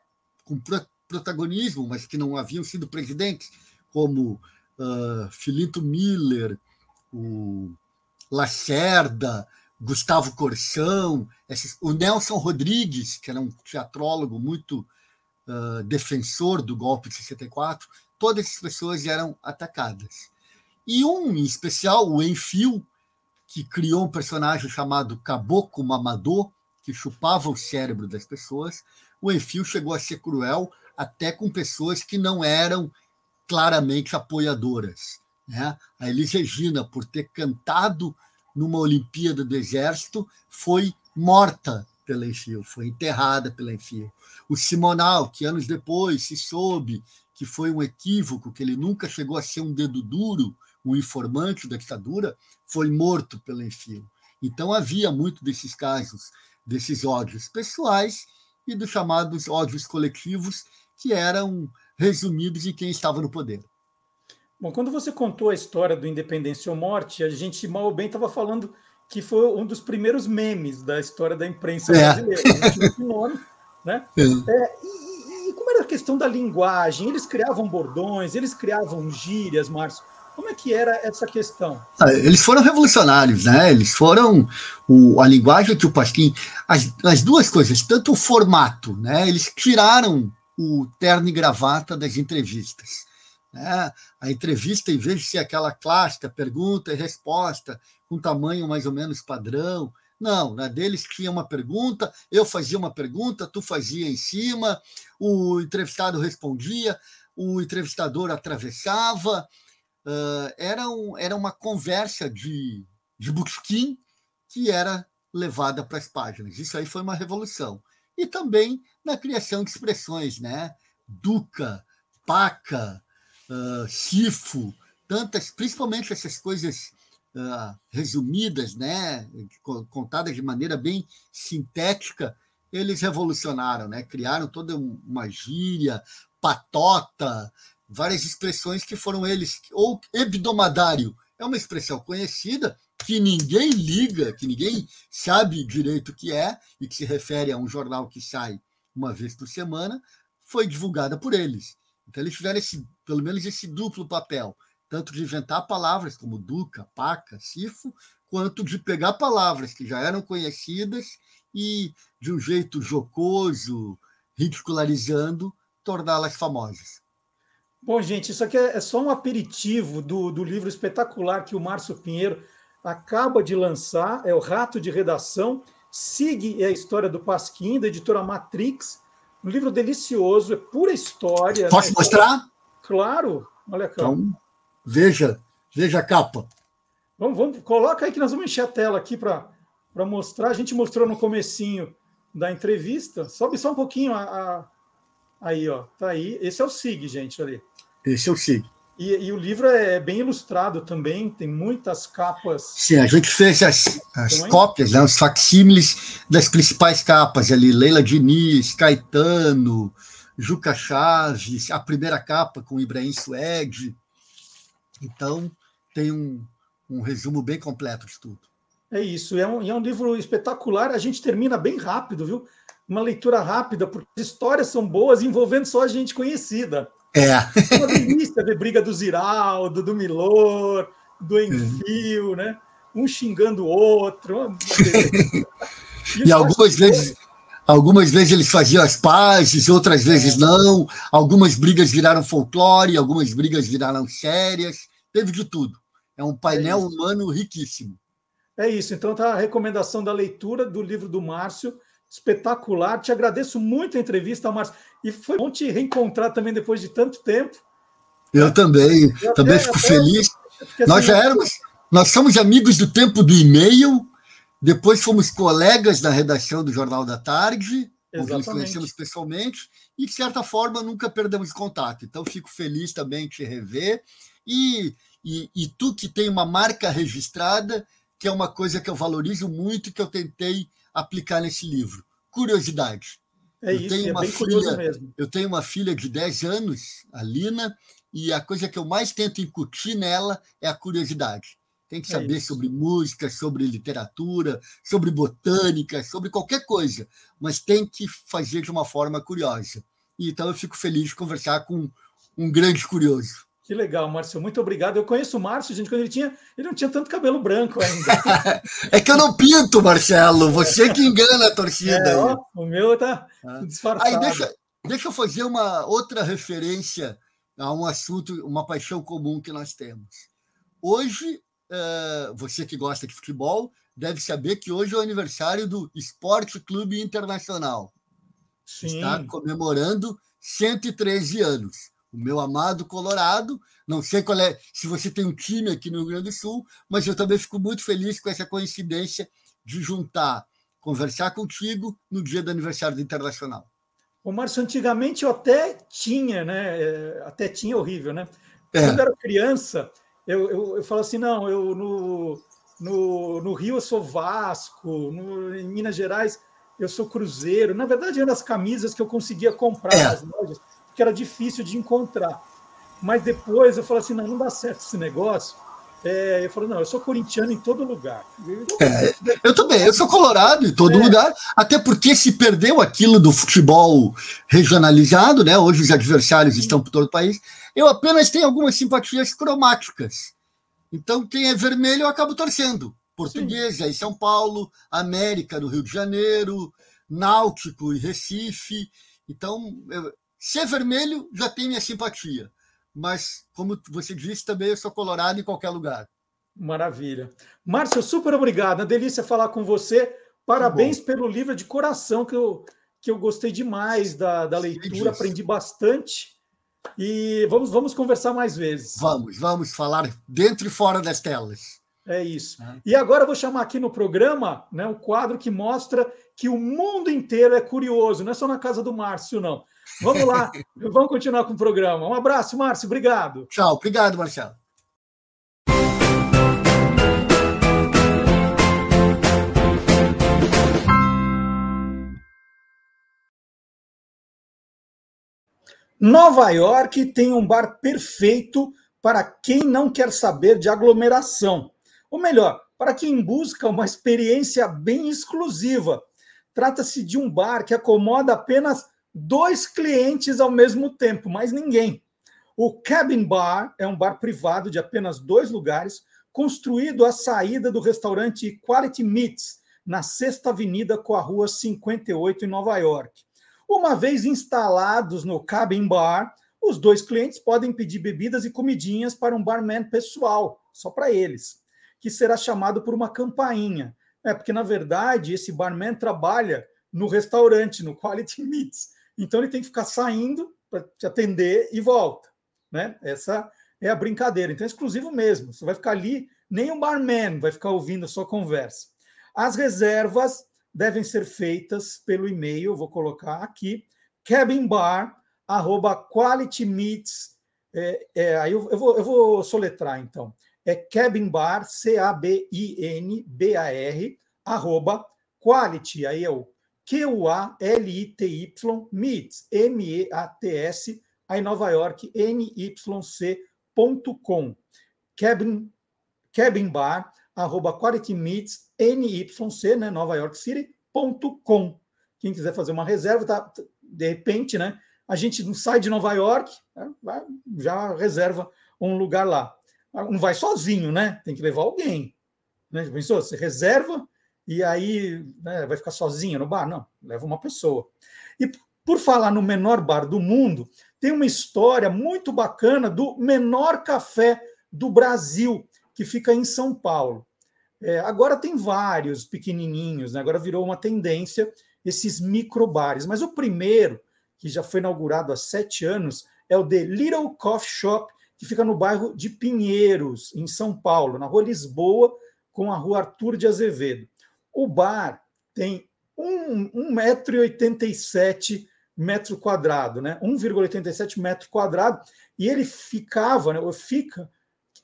com protagonismo, mas que não haviam sido presidentes, como uh, Filinto Miller, o Lacerda, Gustavo Corsão, esses, o Nelson Rodrigues, que era um teatrólogo muito uh, defensor do golpe de 64, todas essas pessoas eram atacadas. E um em especial, o Enfio, que criou um personagem chamado Caboclo Mamador, que chupava o cérebro das pessoas, o Enfio chegou a ser cruel até com pessoas que não eram claramente apoiadoras. Né? A Elis Regina, por ter cantado numa Olimpíada do Exército, foi morta pela Enfio, foi enterrada pela Enfio. O Simonal, que anos depois se soube que foi um equívoco, que ele nunca chegou a ser um dedo duro, um informante da ditadura, foi morto pela Enfio. Então havia muito desses casos, desses ódios pessoais e dos chamados ódios coletivos, que eram resumidos em quem estava no poder. Bom, quando você contou a história do Independência ou Morte, a gente mal ou bem estava falando que foi um dos primeiros memes da história da imprensa é. brasileira. Não nome, né? É. É, e, e, como era a questão da linguagem? Eles criavam bordões, eles criavam gírias, Márcio. Como é que era essa questão? Ah, eles foram revolucionários, né? Eles foram o, a linguagem que o Pasquim, as, as duas coisas, tanto o formato, né? Eles tiraram o terno e gravata das entrevistas. Né? A entrevista, em vez de ser aquela clássica pergunta e resposta, com tamanho mais ou menos padrão, não, na deles tinha uma pergunta, eu fazia uma pergunta, tu fazia em cima, o entrevistado respondia, o entrevistador atravessava. Uh, era, um, era uma conversa de, de Busquim que era levada para as páginas. Isso aí foi uma revolução. E também na criação de expressões, né? Duca, paca, uh, Sifo, tantas, principalmente essas coisas uh, resumidas, né, contadas de maneira bem sintética, eles revolucionaram, né, criaram toda uma gíria, patota, várias expressões que foram eles, ou hebdomadário, é uma expressão conhecida que ninguém liga, que ninguém sabe direito o que é, e que se refere a um jornal que sai uma vez por semana, foi divulgada por eles. Então, eles tiveram esse, pelo menos esse duplo papel, tanto de inventar palavras como Duca, Paca, Sifo, quanto de pegar palavras que já eram conhecidas e, de um jeito jocoso, ridicularizando, torná-las famosas. Bom, gente, isso aqui é, é só um aperitivo do, do livro espetacular que o Márcio Pinheiro acaba de lançar, é o Rato de Redação, Sigue é a história do Pasquim, da editora Matrix, um livro delicioso, é pura história. Posso né? mostrar? Claro, olha cá. Então, veja, veja a capa. Vamos, vamos, coloca aí que nós vamos encher a tela aqui para mostrar. A gente mostrou no comecinho da entrevista. Sobe só um pouquinho a, a, aí, ó. Tá aí. Esse é o SIG, gente, ali. Esse é o SIG. E, e, o livro é bem ilustrado também, tem muitas capas. Sim, a gente fez as, as cópias, né, os facsímiles das principais capas ali, Leila Diniz, Caetano, Juca Chaves, a primeira capa com Ibrahim Suede. Então, tem um, um resumo bem completo de tudo. É isso, é um, é um livro espetacular, a gente termina bem rápido, viu? Uma leitura rápida, porque as histórias são boas, envolvendo só a gente conhecida. É. é uma delícia ver briga do Ziraldo, do Milor, do Enfio, é. né? Um xingando o outro. e, e algumas vezes, algumas vezes eles faziam as pazes, outras vezes não. Algumas brigas viraram folclore, algumas brigas viraram sérias. Teve de tudo. É um painel é humano riquíssimo. É isso. Então tá a recomendação da leitura do livro do Márcio espetacular. Te agradeço muito a entrevista, Márcio. E foi bom te reencontrar também depois de tanto tempo. Eu também, eu também até, fico até, feliz. Nós assim, já éramos, nós somos amigos do tempo do e-mail, depois fomos colegas na redação do Jornal da Tarde, onde nos conhecemos pessoalmente, e de certa forma nunca perdemos contato. Então fico feliz também te rever. E, e, e tu que tem uma marca registrada, que é uma coisa que eu valorizo muito, que eu tentei aplicar nesse livro. Curiosidade. É eu isso, tenho é uma filha, mesmo. Eu tenho uma filha de 10 anos, a Lina, e a coisa que eu mais tento incutir nela é a curiosidade. Tem que é saber é sobre música, sobre literatura, sobre botânica, sobre qualquer coisa, mas tem que fazer de uma forma curiosa. E, então eu fico feliz de conversar com um grande curioso. Que legal, Márcio. Muito obrigado. Eu conheço o Márcio, gente, quando ele tinha. Ele não tinha tanto cabelo branco ainda. é que eu não pinto, Marcelo. Você que engana a torcida. É, ó, o meu tá ah. disfarçado. Aí deixa, deixa eu fazer uma outra referência a um assunto, uma paixão comum que nós temos. Hoje, é, você que gosta de futebol, deve saber que hoje é o aniversário do Esporte Clube Internacional. Sim. Está comemorando 113 anos o meu amado Colorado. Não sei qual é, se você tem um time aqui no Rio Grande do Sul, mas eu também fico muito feliz com essa coincidência de juntar, conversar contigo no dia do aniversário do Internacional. O Márcio, antigamente eu até tinha, né? É, até tinha horrível, né? É. Quando eu era criança, eu, eu, eu falo assim: não, eu no, no, no Rio eu sou Vasco, no, em Minas Gerais eu sou Cruzeiro. Na verdade, eram as camisas que eu conseguia comprar é. nas lojas que era difícil de encontrar. Mas depois eu falei assim: não, não dá certo esse negócio. É, eu falei, não, eu sou corintiano em todo lugar. É, eu também, eu sou colorado em todo é. lugar, até porque se perdeu aquilo do futebol regionalizado, né? Hoje os adversários estão por todo o país. Eu apenas tenho algumas simpatias cromáticas. Então, quem é vermelho, eu acabo torcendo. Portuguesa em São Paulo, América no Rio de Janeiro, Náutico e Recife. Então, eu, Ser vermelho já tem minha simpatia, mas, como você disse, também eu sou colorado em qualquer lugar. Maravilha. Márcio, super obrigado. Uma delícia falar com você. Parabéns pelo livro de coração, que eu, que eu gostei demais da, da leitura, aprendi bastante. E vamos, vamos conversar mais vezes. Vamos, vamos falar dentro e fora das telas. É isso. É. E agora eu vou chamar aqui no programa né, o quadro que mostra que o mundo inteiro é curioso, não é só na casa do Márcio, não. Vamos lá, vamos continuar com o programa. Um abraço, Márcio, obrigado. Tchau, obrigado, Marcelo. Nova York tem um bar perfeito para quem não quer saber de aglomeração. Ou melhor, para quem busca uma experiência bem exclusiva. Trata-se de um bar que acomoda apenas dois clientes ao mesmo tempo, mais ninguém. O Cabin Bar é um bar privado de apenas dois lugares, construído à saída do restaurante Quality Meats, na Sexta Avenida com a Rua 58, em Nova York. Uma vez instalados no Cabin Bar, os dois clientes podem pedir bebidas e comidinhas para um barman pessoal, só para eles, que será chamado por uma campainha. É porque, na verdade, esse barman trabalha no restaurante, no Quality Meats. Então ele tem que ficar saindo para te atender e volta. Né? Essa é a brincadeira. Então é exclusivo mesmo. Você vai ficar ali, nem o barman vai ficar ouvindo a sua conversa. As reservas devem ser feitas pelo e-mail, vou colocar aqui, cabinbar, arroba quality meets, é, é, aí eu, eu, vou, eu vou soletrar então, é cabinbar, C-A-B-I-N-B-A-R, arroba quality, aí é o Q-U-A-L-I-T-Y, meets, M-E-A-T-S, aí Nova York, N-Y-C.com, cabin, cabinbar, arroba qualitymeets, NYC, né, Nova York City.com. Quem quiser fazer uma reserva, tá, de repente, né? A gente não sai de Nova York, né, já reserva um lugar lá. Não vai sozinho, né? Tem que levar alguém. Né? Pensou? Você reserva e aí né, vai ficar sozinho no bar? Não, leva uma pessoa. E por falar no menor bar do mundo, tem uma história muito bacana do menor café do Brasil, que fica em São Paulo. É, agora tem vários pequenininhos, né? agora virou uma tendência esses microbares. Mas o primeiro, que já foi inaugurado há sete anos, é o The Little Coffee Shop, que fica no bairro de Pinheiros, em São Paulo, na rua Lisboa, com a rua Arthur de Azevedo. O bar tem 1,87m metro quadrado, né? 1,87 metro quadrado, e ele ficava, né, fica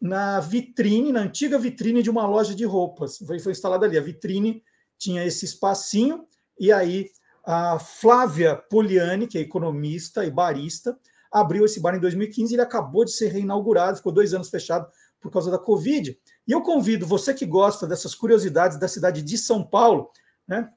na vitrine, na antiga vitrine de uma loja de roupas. Foi, foi instalada ali. A vitrine tinha esse espacinho, e aí a Flávia Poliani, que é economista e barista, abriu esse bar em 2015 e ele acabou de ser reinaugurado, ficou dois anos fechado por causa da Covid. E eu convido você que gosta dessas curiosidades da cidade de São Paulo, né?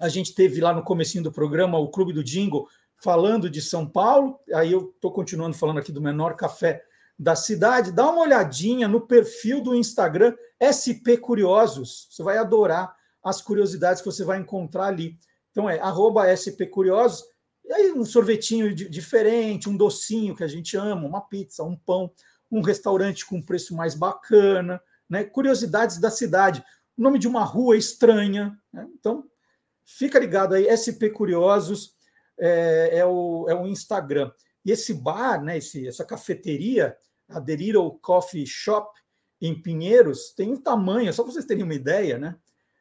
A gente teve lá no comecinho do programa o Clube do Jingle falando de São Paulo, aí eu estou continuando falando aqui do menor café da cidade, dá uma olhadinha no perfil do Instagram SP Curiosos. Você vai adorar as curiosidades que você vai encontrar ali. Então é arroba SP Curiosos. E aí um sorvetinho diferente, um docinho que a gente ama, uma pizza, um pão, um restaurante com preço mais bacana, né? curiosidades da cidade. O nome de uma rua estranha. Né? Então, fica ligado aí, SP Curiosos é, é, o, é o Instagram. E esse bar, né, esse, essa cafeteria, a The Little Coffee Shop, em Pinheiros, tem um tamanho, só para vocês terem uma ideia, né?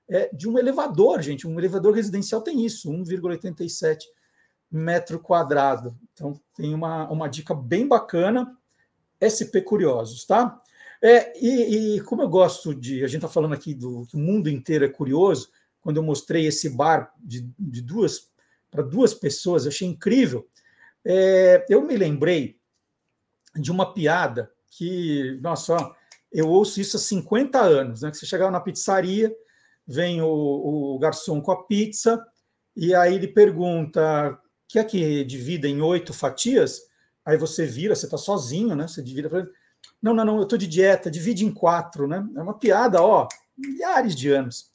É de um elevador, gente. Um elevador residencial tem isso, 1,87 metro quadrado. Então, tem uma, uma dica bem bacana. SP Curiosos, tá? É, e, e, como eu gosto de. A gente está falando aqui do que o mundo inteiro é curioso. Quando eu mostrei esse bar de, de duas para duas pessoas, achei incrível. É, eu me lembrei de uma piada que, nossa, eu ouço isso há 50 anos, né? Que você chegava na pizzaria, vem o, o garçom com a pizza, e aí ele pergunta: quer que divida em oito fatias? Aí você vira, você está sozinho, né? Você divide. Não, não, não, eu estou de dieta, divide em quatro, né? É uma piada, ó, milhares de anos.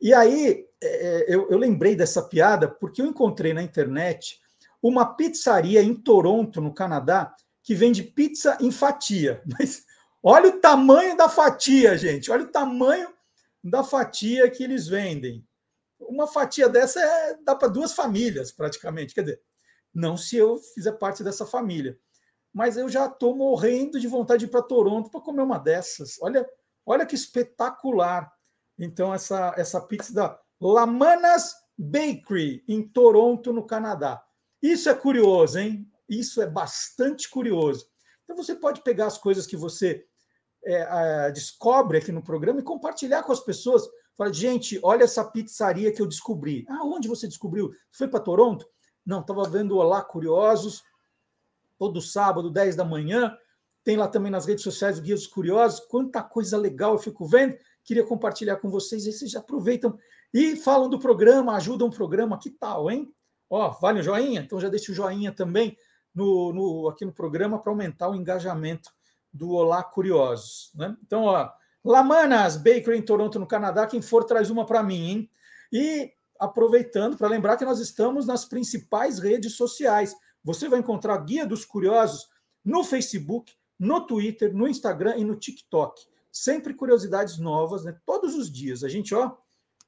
E aí é, eu, eu lembrei dessa piada porque eu encontrei na internet uma pizzaria em Toronto, no Canadá, que vende pizza em fatia. Mas olha o tamanho da fatia, gente. Olha o tamanho da fatia que eles vendem. Uma fatia dessa é, dá para duas famílias, praticamente. Quer dizer, não se eu fizer parte dessa família. Mas eu já estou morrendo de vontade para Toronto para comer uma dessas. Olha, olha que espetacular. Então, essa, essa pizza da Lamanas Bakery, em Toronto, no Canadá. Isso é curioso, hein? Isso é bastante curioso. Então você pode pegar as coisas que você é, descobre aqui no programa e compartilhar com as pessoas. Fala, gente, olha essa pizzaria que eu descobri. Ah, onde você descobriu? Foi para Toronto? Não, estava vendo Olá Curiosos, todo sábado, 10 da manhã. Tem lá também nas redes sociais o Guia dos Curiosos. Quanta coisa legal eu fico vendo. Queria compartilhar com vocês. E vocês aproveitam e falam do programa, ajudam o programa. Que tal, hein? Ó, vale o joinha? Então já deixa o joinha também no, no, aqui no programa para aumentar o engajamento do Olá Curiosos. Né? Então, ó, Lamanas Bakery em Toronto, no Canadá. Quem for, traz uma para mim, hein? E aproveitando para lembrar que nós estamos nas principais redes sociais. Você vai encontrar Guia dos Curiosos no Facebook, no Twitter, no Instagram e no TikTok. Sempre curiosidades novas, né? Todos os dias. A gente, ó,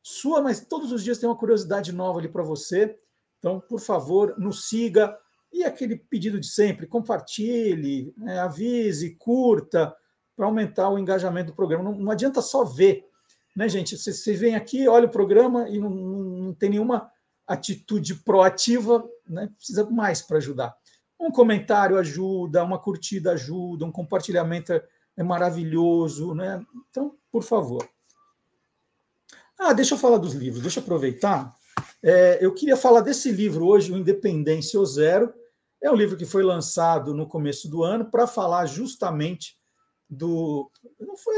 sua, mas todos os dias tem uma curiosidade nova ali para você. Então, por favor, nos siga, E aquele pedido de sempre: compartilhe, né, avise, curta, para aumentar o engajamento do programa. Não, não, adianta só ver, né, gente? Você vem aqui, olha o programa e não, não, não tem nenhuma atitude proativa, né? Precisa mais para ajudar. Um comentário ajuda, uma curtida ajuda, um compartilhamento é, é maravilhoso, né? Então, por favor. Ah, deixa eu falar dos livros, deixa eu aproveitar. É, eu queria falar desse livro hoje, o Independência ou Zero, é um livro que foi lançado no começo do ano para falar justamente do. Não foi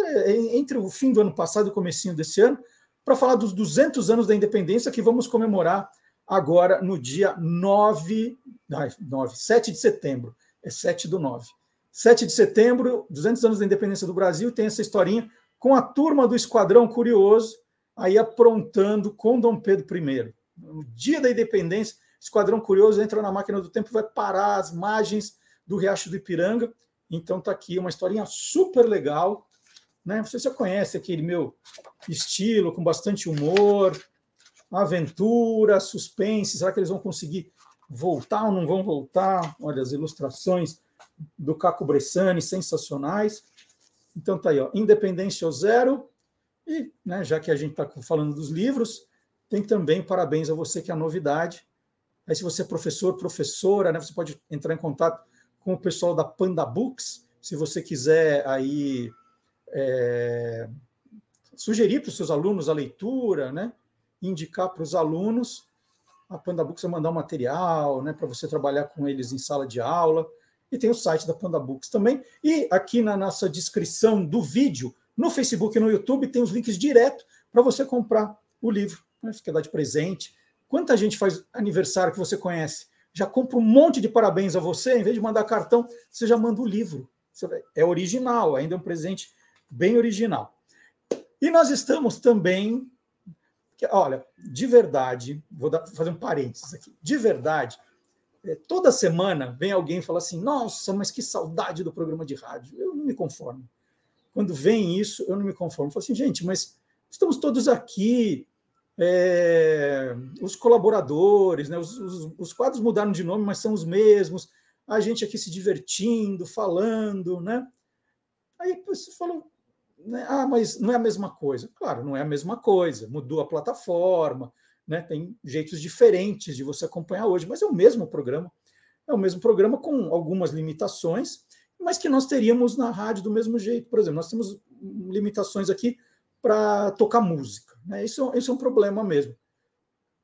entre o fim do ano passado e o comecinho desse ano, para falar dos 200 anos da independência que vamos comemorar agora no dia 9, 9 7 de setembro. É 7 do 9. 7 de setembro, 200 anos da independência do Brasil, tem essa historinha com a turma do Esquadrão Curioso aí aprontando com Dom Pedro I. No dia da independência, Esquadrão Curioso entra na máquina do tempo e vai parar as margens do Riacho do Ipiranga. Então tá aqui uma historinha super legal. Né? Você já conhece aquele meu estilo, com bastante humor, aventura, suspense. Será que eles vão conseguir voltar ou não vão voltar? Olha, as ilustrações do Caco Bressani, sensacionais. Então tá aí, ó, Independência ao Zero. E, né, já que a gente está falando dos livros, tem também parabéns a você que é a novidade. Aí, se você é professor, professora, né, você pode entrar em contato com o pessoal da Panda Books, se você quiser aí é, sugerir para os seus alunos a leitura, né, indicar para os alunos, a Panda Books vai mandar um material né, para você trabalhar com eles em sala de aula. E tem o site da Panda Books também. E aqui na nossa descrição do vídeo, no Facebook e no YouTube, tem os links direto para você comprar o livro. Né, quer dar de presente, Quanta gente faz aniversário que você conhece? Já compra um monte de parabéns a você, em vez de mandar cartão, você já manda o livro. É original, ainda é um presente bem original. E nós estamos também, olha, de verdade, vou dar, fazer um parênteses aqui, de verdade, é, toda semana vem alguém e fala assim: nossa, mas que saudade do programa de rádio. Eu não me conformo. Quando vem isso, eu não me conformo. Eu falo assim, gente, mas estamos todos aqui, é, os colaboradores, né, os, os, os, quadros mudaram de nome, mas são os mesmos, a gente aqui se divertindo, falando, né? Aí você falou, ah, mas não é a mesma coisa. Claro, não é a mesma coisa, mudou a plataforma, né? Tem jeitos diferentes de você acompanhar hoje, mas é o mesmo programa, é o mesmo programa com algumas limitações, mas que nós teríamos na rádio do mesmo jeito. Por exemplo, nós temos limitações aqui para tocar música. Né? Isso, isso é um problema mesmo.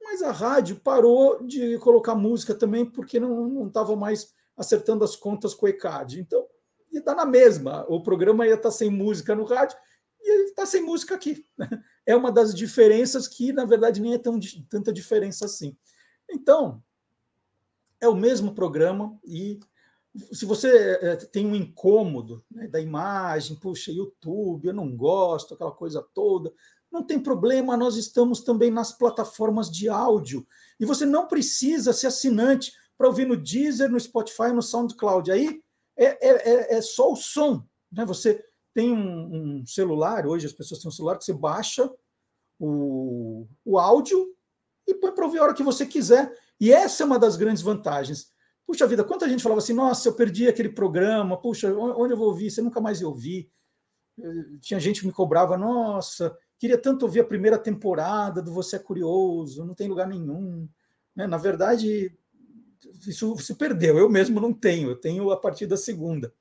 Mas a rádio parou de colocar música também porque não estava mais acertando as contas com o ECAD. Então, ia estar na mesma. O programa ia estar sem música no rádio e está sem música aqui. É uma das diferenças que, na verdade, nem é tão, tanta diferença assim. Então, é o mesmo programa e se você é, tem um incômodo né, da imagem, puxa, YouTube, eu não gosto, aquela coisa toda, não tem problema, nós estamos também nas plataformas de áudio. E você não precisa ser assinante para ouvir no Deezer, no Spotify, no SoundCloud. Aí é, é, é, é só o som. Né? Você tem um, um, celular, hoje as pessoas têm um celular que você baixa o, o áudio e põe para ouvir a hora que você quiser. E essa é uma das grandes vantagens. Puxa vida, quanta gente falava assim, nossa, eu perdi aquele programa, puxa, onde eu vou ouvir? Você nunca mais ia ouvir. Tinha gente que me cobrava, nossa, queria tanto ouvir a primeira temporada do Você é Curioso, não tem lugar nenhum. Né? Na verdade, isso se perdeu, eu mesmo não tenho, eu tenho a partir da segunda.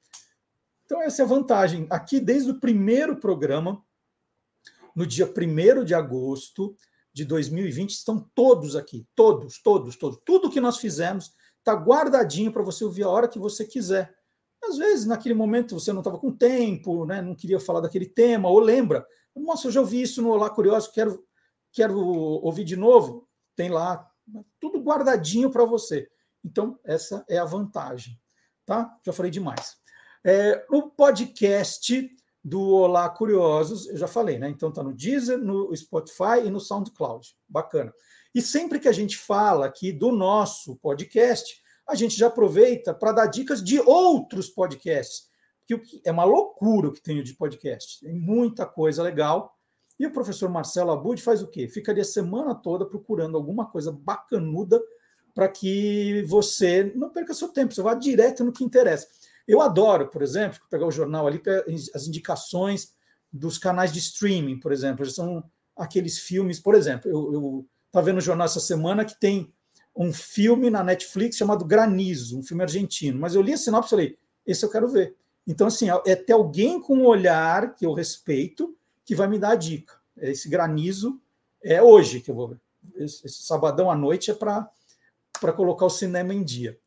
Então, essa é a vantagem. Aqui, desde o primeiro programa, no dia 1 de agosto de 2020, estão todos aqui, todos, todos, todos. Tudo que nós fizemos Está guardadinho para você ouvir a hora que você quiser. Às vezes, naquele momento, você não estava com tempo, né? não queria falar daquele tema, ou lembra, nossa, eu já ouvi isso no Olá Curioso, quero, quero ouvir de novo. Tem lá, tudo guardadinho para você. Então, essa é a vantagem. Tá? Já falei demais. É, no podcast do Olá Curiosos, eu já falei, né? Então tá no Deezer, no Spotify e no SoundCloud. Bacana. E sempre que a gente fala aqui do nosso podcast, a gente já aproveita para dar dicas de outros podcasts. Que é uma loucura o que tem de podcast. Tem muita coisa legal. E o professor Marcelo Abud faz o quê? Fica ali a semana toda procurando alguma coisa bacanuda para que você não perca seu tempo, você vá direto no que interessa. Eu adoro, por exemplo, pegar o jornal ali, as indicações dos canais de streaming, por exemplo, são aqueles filmes, por exemplo, eu estava vendo no jornal essa semana que tem um filme na Netflix chamado Granizo, um filme argentino, mas eu li a sinopse e falei, esse eu quero ver. Então, assim, é ter alguém com um olhar que eu respeito que vai me dar a dica. Esse granizo é hoje que eu vou ver. Esse, esse sabadão à noite é para colocar o cinema em dia.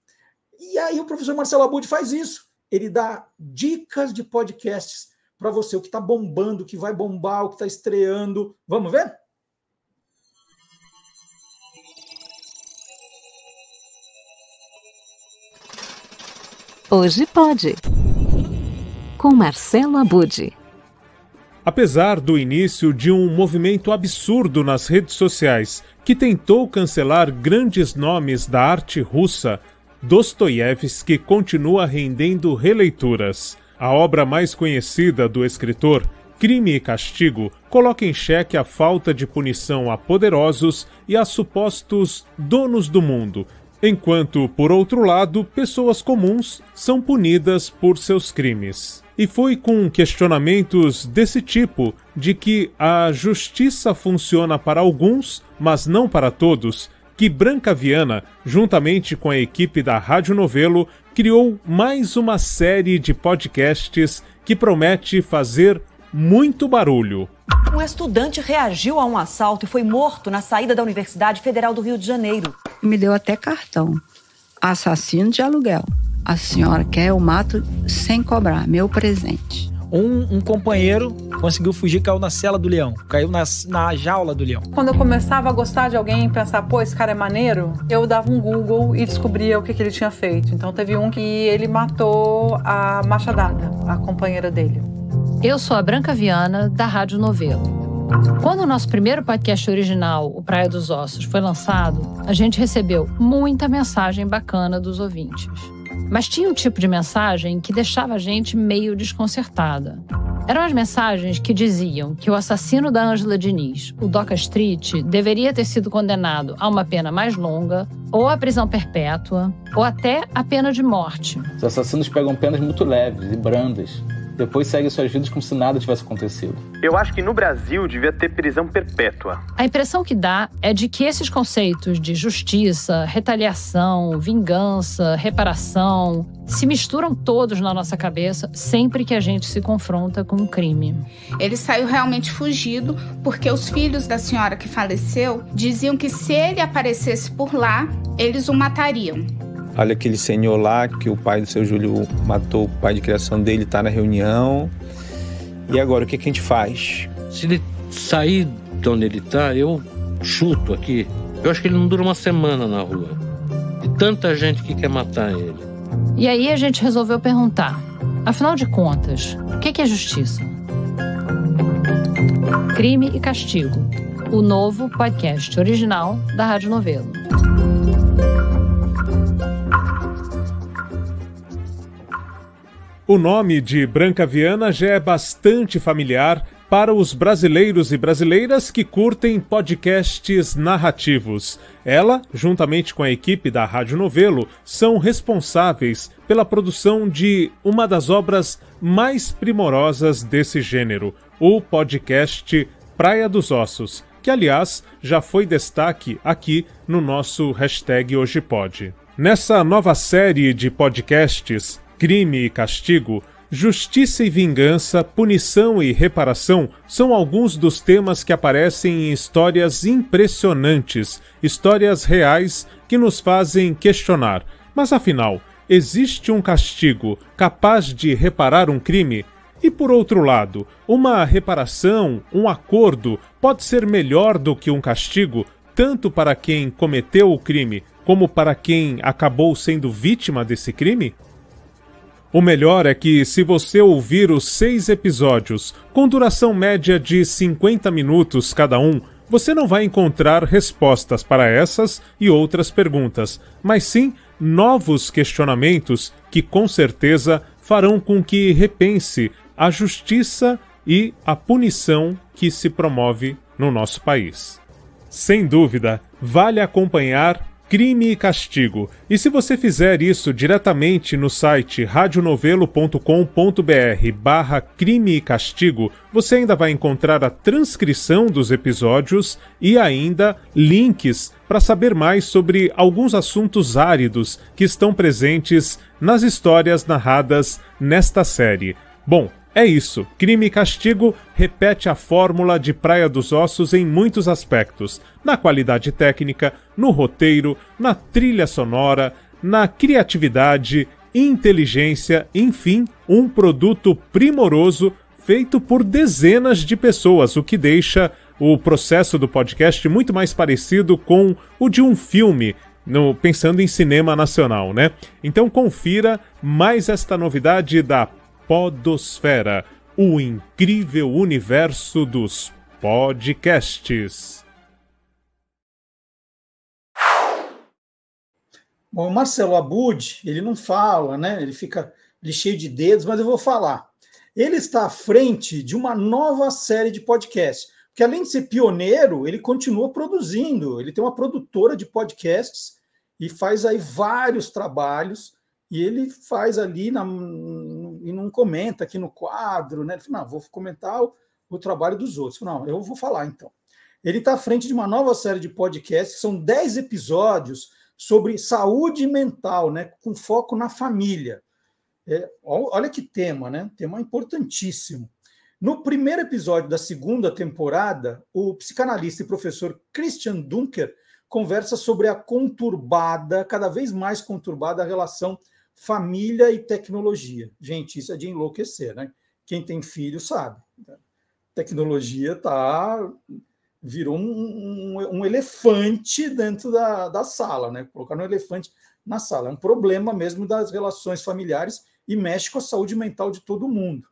E aí o professor Marcelo Abud faz isso. Ele dá dicas de podcasts para você, o que está bombando, o que vai bombar, o que está estreando. Vamos ver? Hoje pode. Com Marcelo Abud. Apesar do início de um movimento absurdo nas redes sociais que tentou cancelar grandes nomes da arte russa, Dostoiévski continua rendendo releituras. A obra mais conhecida do escritor, Crime e Castigo, coloca em xeque a falta de punição a poderosos e a supostos donos do mundo, enquanto, por outro lado, pessoas comuns são punidas por seus crimes. E foi com questionamentos desse tipo, de que a justiça funciona para alguns, mas não para todos, que Branca Viana, juntamente com a equipe da Rádio Novelo, criou mais uma série de podcasts que promete fazer muito barulho. Um estudante reagiu a um assalto e foi morto na saída da Universidade Federal do Rio de Janeiro. Me deu até cartão. Assassino de aluguel. A senhora quer, eu mato sem cobrar, meu presente. Um, um, companheiro conseguiu fugir, caiu na cela do leão, caiu na, na jaula do leão. Quando eu começava a gostar de alguém e pensar, pô, esse cara é maneiro, eu dava um Google e descobria o que, que ele tinha feito. Então teve um que ele matou a Machadada, a companheira dele. Eu sou a Branca Viana, da Rádio Novelo. Quando o nosso primeiro podcast original, o Praia dos Ossos, foi lançado, a gente recebeu muita mensagem bacana dos ouvintes. Mas tinha um tipo de mensagem que deixava a gente meio desconcertada. Eram as mensagens que diziam que o assassino da Ângela Diniz, o Doca Street, deveria ter sido condenado a uma pena mais longa, ou a prisão perpétua, ou até a pena de morte. Os assassinos pegam penas muito leves e brandas depois segue suas vidas como se nada tivesse acontecido. Eu acho que no Brasil devia ter prisão perpétua. A impressão que dá é de que esses conceitos de justiça, retaliação, vingança, reparação se misturam todos na nossa cabeça sempre que a gente se confronta com um crime. Ele saiu realmente fugido porque os filhos da senhora que faleceu diziam que se ele aparecesse por lá, eles o matariam. Olha aquele senhor lá que o pai do seu Júlio matou o pai de criação dele, está na reunião. E agora, o que, que a gente faz? Se ele sair de onde ele está, eu chuto aqui. Eu acho que ele não dura uma semana na rua. E tanta gente que quer matar ele. E aí a gente resolveu perguntar: afinal de contas, o que é justiça? Crime e Castigo, o novo podcast original da Rádio Novelo. O nome de Branca Viana já é bastante familiar para os brasileiros e brasileiras que curtem podcasts narrativos. Ela, juntamente com a equipe da Rádio Novelo, são responsáveis pela produção de uma das obras mais primorosas desse gênero, o podcast Praia dos Ossos, que aliás já foi destaque aqui no nosso hashtag Hoje. Nessa nova série de podcasts, Crime e castigo, justiça e vingança, punição e reparação são alguns dos temas que aparecem em histórias impressionantes, histórias reais que nos fazem questionar. Mas afinal, existe um castigo capaz de reparar um crime? E por outro lado, uma reparação, um acordo, pode ser melhor do que um castigo, tanto para quem cometeu o crime como para quem acabou sendo vítima desse crime? O melhor é que, se você ouvir os seis episódios, com duração média de 50 minutos cada um, você não vai encontrar respostas para essas e outras perguntas, mas sim novos questionamentos que com certeza farão com que repense a justiça e a punição que se promove no nosso país. Sem dúvida, vale acompanhar Crime e Castigo. E se você fizer isso diretamente no site radionovelo.com.br barra Crime e Castigo, você ainda vai encontrar a transcrição dos episódios e ainda links para saber mais sobre alguns assuntos áridos que estão presentes nas histórias narradas nesta série. Bom, é isso. Crime e Castigo repete a fórmula de Praia dos Ossos em muitos aspectos: na qualidade técnica, no roteiro, na trilha sonora, na criatividade, inteligência, enfim, um produto primoroso feito por dezenas de pessoas, o que deixa o processo do podcast muito mais parecido com o de um filme, no, pensando em cinema nacional, né? Então confira mais esta novidade da Podosfera, o incrível universo dos podcasts. Bom, o Marcelo Abud, ele não fala, né? Ele fica ele cheio de dedos, mas eu vou falar. Ele está à frente de uma nova série de podcasts, porque além de ser pioneiro, ele continua produzindo. Ele tem uma produtora de podcasts e faz aí vários trabalhos e ele faz ali na, e não comenta aqui no quadro, né? Ele fala, não, vou comentar o, o trabalho dos outros. Não, eu vou falar então. Ele está à frente de uma nova série de podcasts, são 10 episódios sobre saúde mental, né? Com foco na família. É, olha que tema, né? Tema importantíssimo. No primeiro episódio da segunda temporada, o psicanalista e professor Christian Dunker conversa sobre a conturbada, cada vez mais conturbada relação família e tecnologia. Gente, isso é de enlouquecer, né? Quem tem filho sabe. Tecnologia tá virou um, um, um elefante dentro da, da sala, né? Colocar um elefante na sala. É um problema mesmo das relações familiares e mexe com a saúde mental de todo mundo.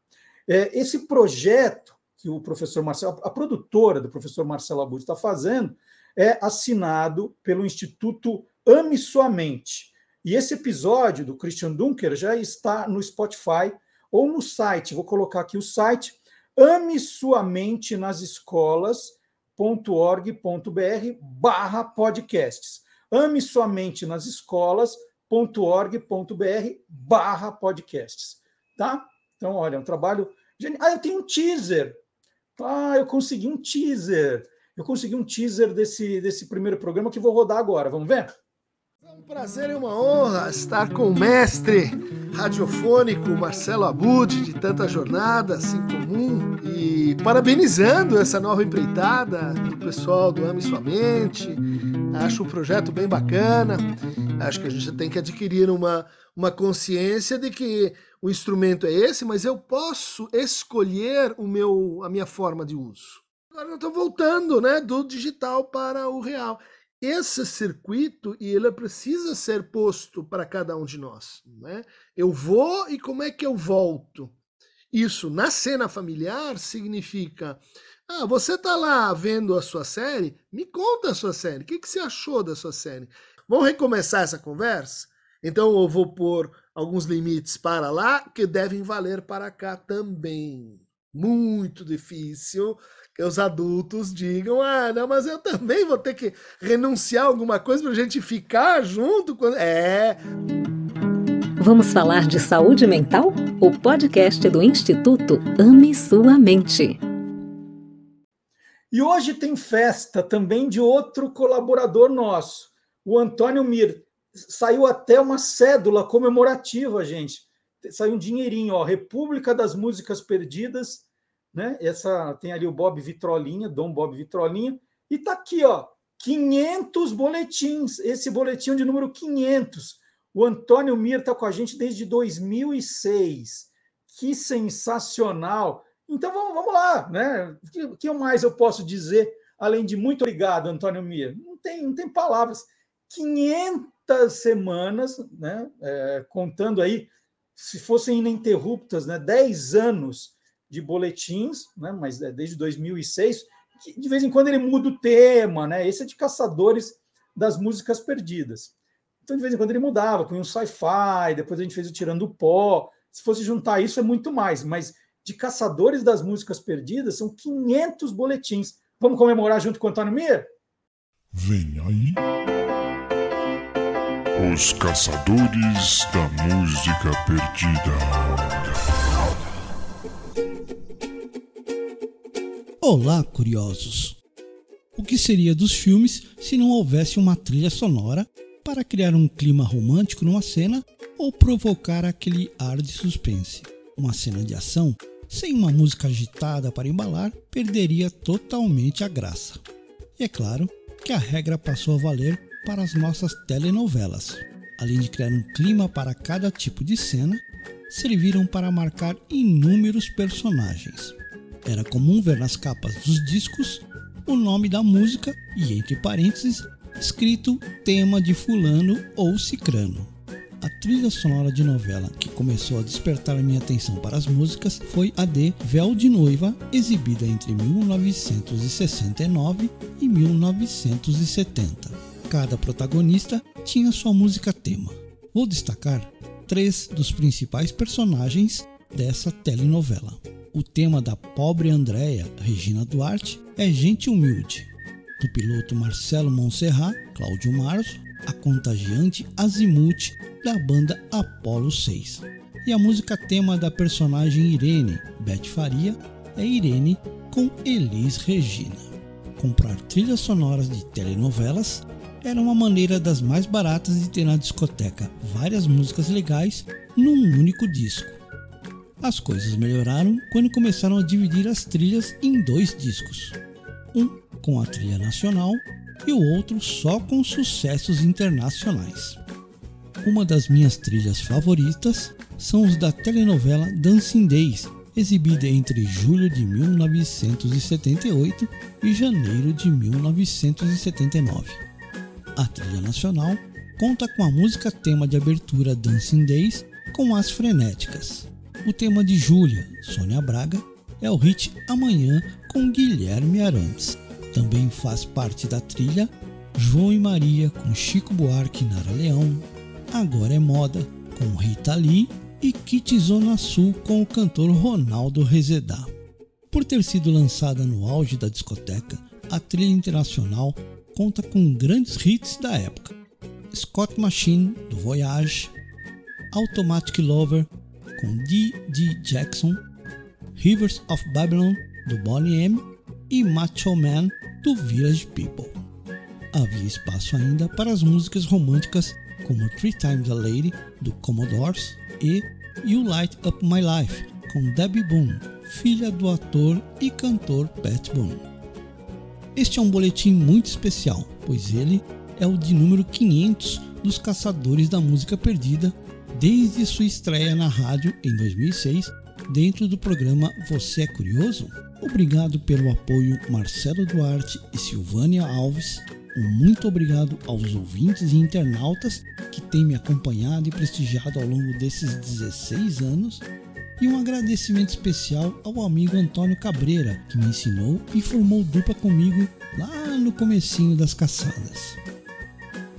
É, esse projeto que o professor Marcelo, a produtora do professor Marcelo Abud está fazendo, é assinado pelo Instituto Ame Sua Mente. E esse episódio do Christian Dunker já está no Spotify ou no site. Vou colocar aqui o site ame sua mente nas escolas.org.br barra podcasts. Ame sua mente nas escolas.org.br barra podcasts. Tá? Então, olha, é um trabalho. Ah, eu tenho um teaser. Ah, eu consegui um teaser. Eu consegui um teaser desse, desse primeiro programa que vou rodar agora. Vamos ver? É um prazer e uma honra estar com o mestre radiofônico Marcelo Abud, de tanta jornada assim comum, e parabenizando essa nova empreitada do pessoal do Ame Sua Mente. Acho um projeto bem bacana. Acho que a gente tem que adquirir uma, uma consciência de que o instrumento é esse, mas eu posso escolher o meu, a minha forma de uso. Agora eu estou voltando né, do digital para o real esse circuito e ele precisa ser posto para cada um de nós. Né? Eu vou e como é que eu volto? Isso na cena familiar significa: ah, você está lá vendo a sua série? Me conta a sua série. O que, que você achou da sua série? Vamos recomeçar essa conversa? Então eu vou pôr alguns limites para lá que devem valer para cá também. Muito difícil que os adultos digam: ah, não, mas eu também vou ter que renunciar a alguma coisa para a gente ficar junto. Quando... É. Vamos falar de saúde mental? O podcast do Instituto Ame Sua Mente. E hoje tem festa também de outro colaborador nosso, o Antônio Mir. Saiu até uma cédula comemorativa, gente. Saiu um dinheirinho, ó, República das Músicas Perdidas, né? Essa tem ali o Bob Vitrolinha, Dom Bob Vitrolinha, e tá aqui, ó, 500 boletins, esse boletim de número 500. O Antônio Mir está com a gente desde 2006. Que sensacional! Então vamos, vamos lá, né? O que, mais eu posso dizer além de muito obrigado, Antônio Mir? Não tem, não tem palavras. 500 semanas, né? É, contando aí, se fossem ininterruptas, né? 10 anos de boletins, né, mas é desde 2006, que de vez em quando ele muda o tema, né? Esse é de caçadores das músicas perdidas. Então, de vez em quando ele mudava, com um sci-fi, depois a gente fez o Tirando o Pó. Se fosse juntar isso, é muito mais, mas de caçadores das músicas perdidas, são 500 boletins. Vamos comemorar junto com o Antônio Mir? Vem aí. Os Caçadores da Música Perdida. Olá, curiosos! O que seria dos filmes se não houvesse uma trilha sonora para criar um clima romântico numa cena ou provocar aquele ar de suspense? Uma cena de ação sem uma música agitada para embalar perderia totalmente a graça. E é claro que a regra passou a valer para as nossas telenovelas. Além de criar um clima para cada tipo de cena, serviram para marcar inúmeros personagens. Era comum ver nas capas dos discos o nome da música e, entre parênteses, escrito tema de Fulano ou Cicrano. A trilha sonora de novela que começou a despertar minha atenção para as músicas foi a de Véu de Noiva, exibida entre 1969 e 1970. Cada protagonista tinha sua música tema. Vou destacar três dos principais personagens dessa telenovela. O tema da pobre Andréia, Regina Duarte, é Gente Humilde. Do piloto Marcelo Monserrat, Cláudio Marzo, a contagiante Azimuth da banda Apollo 6. E a música tema da personagem Irene, Beth Faria, é Irene com Elis Regina. Comprar trilhas sonoras de telenovelas era uma maneira das mais baratas de ter na discoteca várias músicas legais num único disco. As coisas melhoraram quando começaram a dividir as trilhas em dois discos, um com a trilha nacional e o outro só com sucessos internacionais. Uma das minhas trilhas favoritas são os da telenovela Dancing Days, exibida entre julho de 1978 e janeiro de 1979. A trilha nacional conta com a música tema de abertura Dancing Days com as frenéticas. O tema de Júlia, Sônia Braga, é o hit Amanhã com Guilherme Arantes. Também faz parte da trilha João e Maria com Chico Buarque e Nara Leão, Agora é Moda com Rita Lee e Kit Zona Sul com o cantor Ronaldo Rezedá. Por ter sido lançada no auge da discoteca, a trilha internacional conta com grandes hits da época. Scott Machine, do Voyage, Automatic Lover, com D.D. Jackson, Rivers of Babylon, do Bonnie M, e Macho Man, do Village People. Havia espaço ainda para as músicas românticas como Three Times a Lady, do Commodores, e You Light Up My Life, com Debbie Boone, filha do ator e cantor Pat Boone. Este é um boletim muito especial, pois ele é o de número 500 dos Caçadores da Música Perdida, desde sua estreia na rádio em 2006, dentro do programa Você é Curioso? Obrigado pelo apoio Marcelo Duarte e Silvânia Alves, um muito obrigado aos ouvintes e internautas que têm me acompanhado e prestigiado ao longo desses 16 anos. E um agradecimento especial ao amigo Antônio Cabreira, que me ensinou e formou dupla comigo lá no comecinho das caçadas.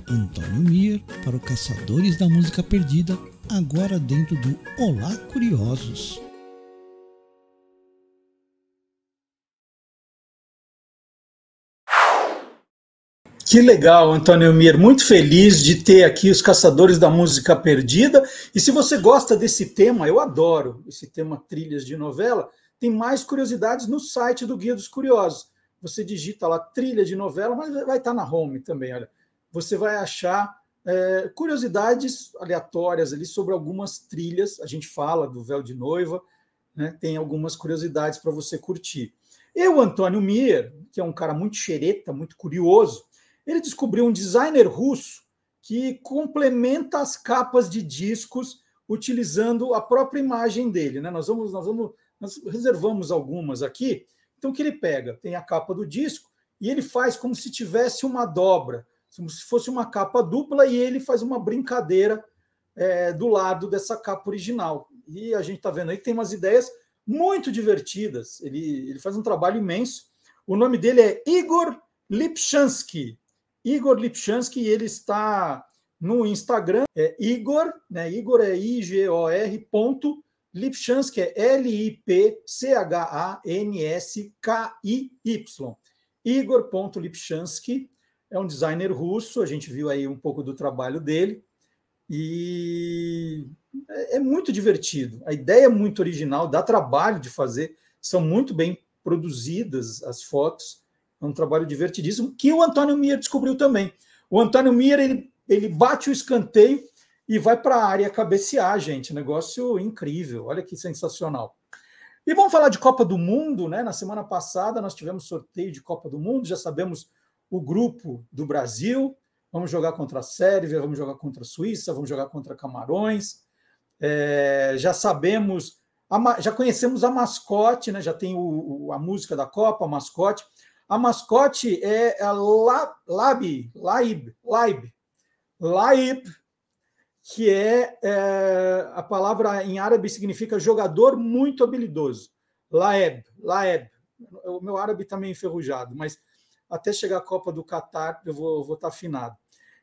Antônio Mir para o Caçadores da Música Perdida, agora dentro do Olá Curiosos. Que legal, Antônio Mir. Muito feliz de ter aqui os Caçadores da Música Perdida. E se você gosta desse tema, eu adoro esse tema trilhas de novela, tem mais curiosidades no site do Guia dos Curiosos. Você digita lá trilha de novela, mas vai estar na home também. Olha, você vai achar é, curiosidades aleatórias ali sobre algumas trilhas. A gente fala do véu de noiva, né? tem algumas curiosidades para você curtir. Eu, Antônio Mir, que é um cara muito xereta, muito curioso, ele descobriu um designer russo que complementa as capas de discos utilizando a própria imagem dele. Né? Nós vamos, nós vamos, nós reservamos algumas aqui. Então, o que ele pega? Tem a capa do disco e ele faz como se tivesse uma dobra, se fosse uma capa dupla, e ele faz uma brincadeira é, do lado dessa capa original. E a gente está vendo aí que tem umas ideias muito divertidas. Ele, ele faz um trabalho imenso. O nome dele é Igor Lipchansky. Igor Lipchansky, ele está no Instagram, é Igor, né? Igor é I-G-O-R, ponto, Lipchansky é L-I-P-C-H-A-N-S-K-I-Y. Igor.Lipchansky é um designer russo, a gente viu aí um pouco do trabalho dele. E é, é muito divertido. A ideia é muito original, dá trabalho de fazer, são muito bem produzidas as fotos. É um trabalho divertidíssimo que o Antônio Mir descobriu também. O Antônio Mir ele, ele bate o escanteio e vai para a área cabecear, gente. Negócio incrível. Olha que sensacional. E vamos falar de Copa do Mundo, né? Na semana passada nós tivemos sorteio de Copa do Mundo, já sabemos o grupo do Brasil. Vamos jogar contra a Sérvia, vamos jogar contra a Suíça, vamos jogar contra Camarões. É, já sabemos, já conhecemos a mascote, né? Já tem o, a música da Copa, a mascote. A mascote é a Lab, Laib, Laib, Laib, Laib, que é, é, a palavra em árabe significa jogador muito habilidoso. Laeb, Laeb. O meu árabe está meio enferrujado, mas até chegar a Copa do Catar eu vou, vou estar tá afinado.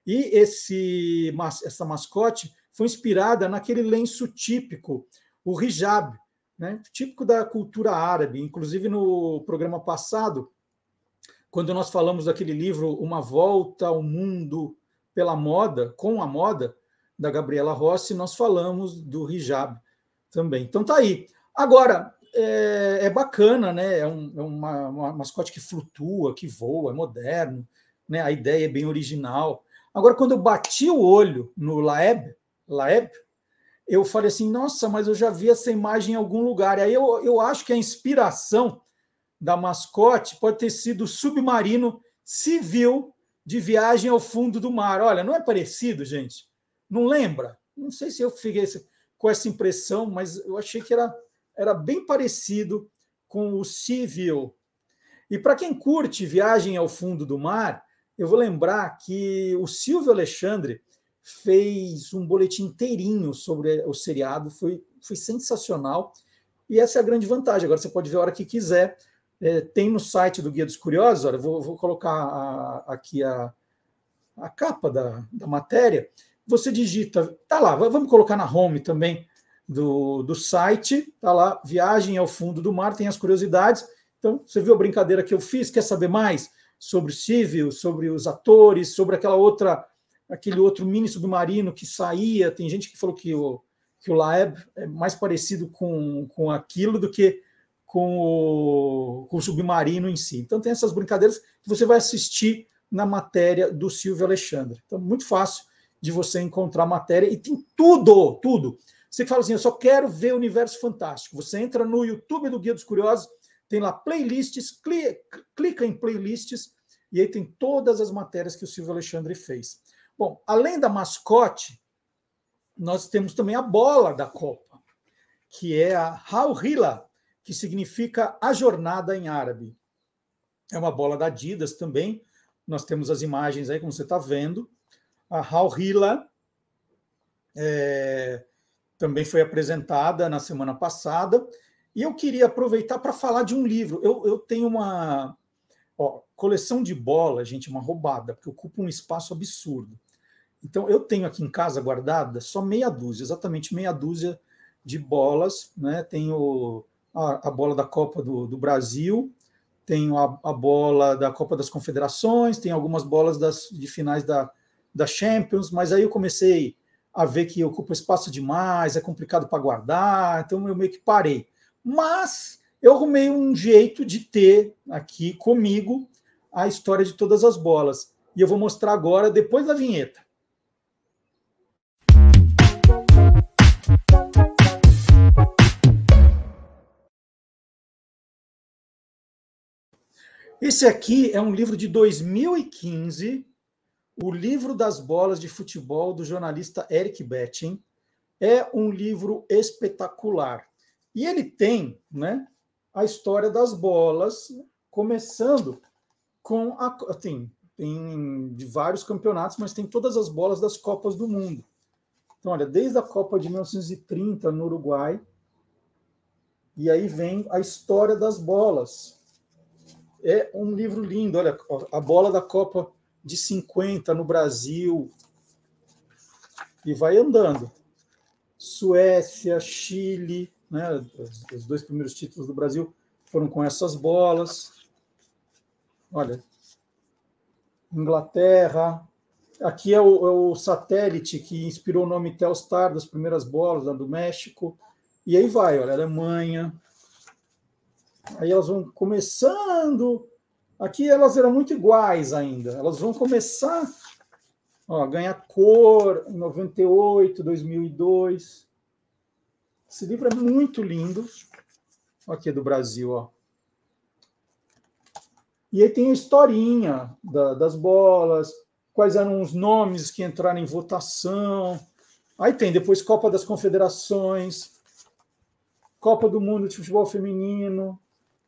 E esse, essa mascote foi inspirada naquele lenço típico, o hijab, né? típico da cultura árabe. Inclusive, no programa passado, quando nós falamos daquele livro Uma Volta ao Mundo pela Moda, com a moda, da Gabriela Rossi, nós falamos do hijab também. Então tá aí. Agora, é, é bacana, né? É, um, é uma, uma, mascote que flutua, que voa, é moderno, né? A ideia é bem original. Agora, quando eu bati o olho no Laeb, Laeb, eu falei assim, nossa, mas eu já vi essa imagem em algum lugar. Aí eu, eu acho que a inspiração da mascote pode ter sido o submarino civil de viagem ao fundo do mar. Olha, não é parecido, gente? Não lembra? Não sei se eu fiquei com essa impressão, mas eu achei que era, era bem parecido com o Civil. E para quem curte Viagem ao Fundo do Mar, eu vou lembrar que o Silvio Alexandre fez um boletim inteirinho sobre o seriado, foi, foi sensacional. E essa é a grande vantagem. Agora você pode ver a hora que quiser. É, tem no site do Guia dos Curiosos, olha, vou, vou colocar a, aqui a, a capa da, da matéria você digita, tá lá, vamos colocar na home também do, do site, tá lá, Viagem ao Fundo do Mar, tem as curiosidades. Então, você viu a brincadeira que eu fiz? Quer saber mais sobre o Civil, sobre os atores, sobre aquela outra, aquele outro mini submarino que saía? Tem gente que falou que o, que o Laeb é mais parecido com, com aquilo do que com o, com o submarino em si. Então, tem essas brincadeiras que você vai assistir na matéria do Silvio Alexandre. Então, muito fácil de você encontrar matéria e tem tudo, tudo. Você fala assim, eu só quero ver o universo fantástico. Você entra no YouTube do Guia dos Curiosos, tem lá playlists, clica em playlists e aí tem todas as matérias que o Silvio Alexandre fez. Bom, além da mascote, nós temos também a bola da Copa, que é a Hauhila, que significa a jornada em árabe. É uma bola da Adidas também. Nós temos as imagens aí, como você está vendo a Hal Hila é, também foi apresentada na semana passada. E eu queria aproveitar para falar de um livro. Eu, eu tenho uma ó, coleção de bola, gente, uma roubada, porque ocupa um espaço absurdo. Então, eu tenho aqui em casa guardada só meia dúzia, exatamente meia dúzia de bolas. Né? Tenho a, a bola da Copa do, do Brasil, tenho a, a, bola da Copa das Confederações, tenho algumas bolas das, de finais da, da Champions, mas aí eu comecei a ver que ocupa espaço demais, é complicado para guardar, então eu meio que parei. Mas eu arrumei um jeito de ter aqui comigo a história de todas as bolas. E eu vou mostrar agora, depois da vinheta. Esse aqui é um livro de 2015 o livro das bolas de futebol do jornalista Eric Betting é um livro espetacular. E ele tem né, a história das bolas, começando com a. Assim, tem de vários campeonatos, mas tem todas as bolas das Copas do Mundo. Então, olha, desde a Copa de 1930 no Uruguai, e aí vem a história das bolas. É um livro lindo, olha, a bola da Copa de 50 no Brasil e vai andando. Suécia, Chile, né, os, dois primeiros títulos do Brasil foram com essas bolas. Olha, Inglaterra, Aqui é o, é o, satélite que inspirou o nome Telstar das primeiras bolas lá do México. E aí vai, olha, Alemanha. Aí elas vão começando. Aqui elas eram muito iguais ainda. Elas vão começar ó, a ganhar cor em 98, 2002. Esse livro é muito lindo. Aqui é do Brasil, ó. E aí tem a historinha da, das bolas, quais eram os nomes que entraram em votação. Aí tem depois Copa das Confederações, Copa do Mundo de Futebol Feminino.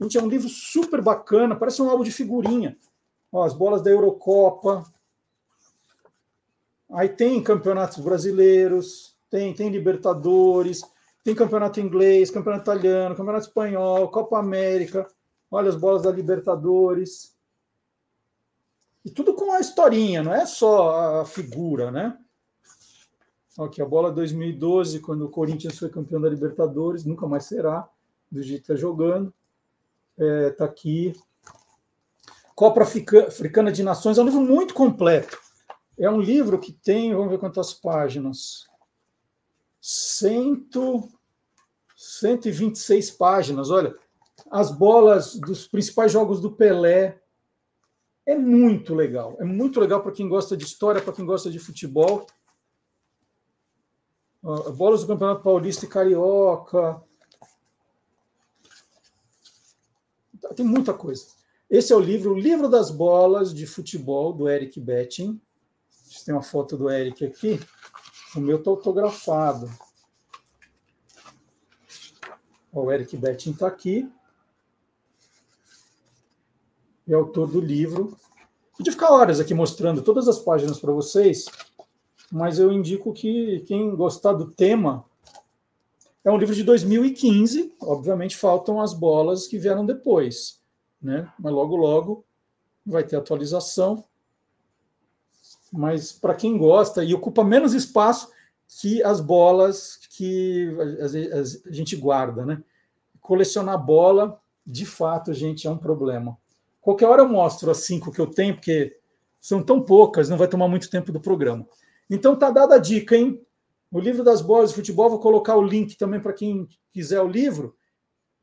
Gente, é um livro super bacana, parece um álbum de figurinha. Ó, as bolas da Eurocopa. Aí tem campeonatos brasileiros, tem, tem Libertadores, tem campeonato inglês, campeonato italiano, campeonato espanhol, Copa América. Olha as bolas da Libertadores. E tudo com a historinha, não é só a figura, né? Aqui, a bola 2012, quando o Corinthians foi campeão da Libertadores, nunca mais será, do jeito que está jogando. Está é, tá aqui. Copa Africana de Nações é um livro muito completo. É um livro que tem, vamos ver quantas páginas. Cento, 126 páginas. Olha, as bolas dos principais jogos do Pelé, é muito legal. É muito legal para quem gosta de história, para quem gosta de futebol. Bolas do Campeonato Paulista e Carioca. Tem muita coisa. Esse é o livro, o livro das bolas de futebol do Eric Betting. Tem uma foto do Eric aqui. O meu está autografado. O Eric Betting está aqui é autor do livro. Podia ficar horas aqui mostrando todas as páginas para vocês, mas eu indico que quem gostar do tema. É um livro de 2015, obviamente faltam as bolas que vieram depois, né? Mas logo, logo vai ter atualização. Mas para quem gosta, e ocupa menos espaço que as bolas que a, gente guarda, né? Colecionar bola, de fato, gente, é um problema. Qualquer hora eu mostro as cinco que eu tenho, porque são tão poucas, não vai tomar muito tempo do programa. Então tá dada a dica, hein? O livro das bolas de futebol, vou colocar o link também para quem quiser o livro.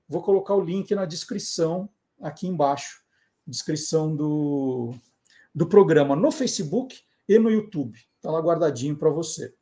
Vou colocar o link na descrição aqui embaixo, descrição do, do programa no Facebook e no YouTube. Está lá guardadinho para você.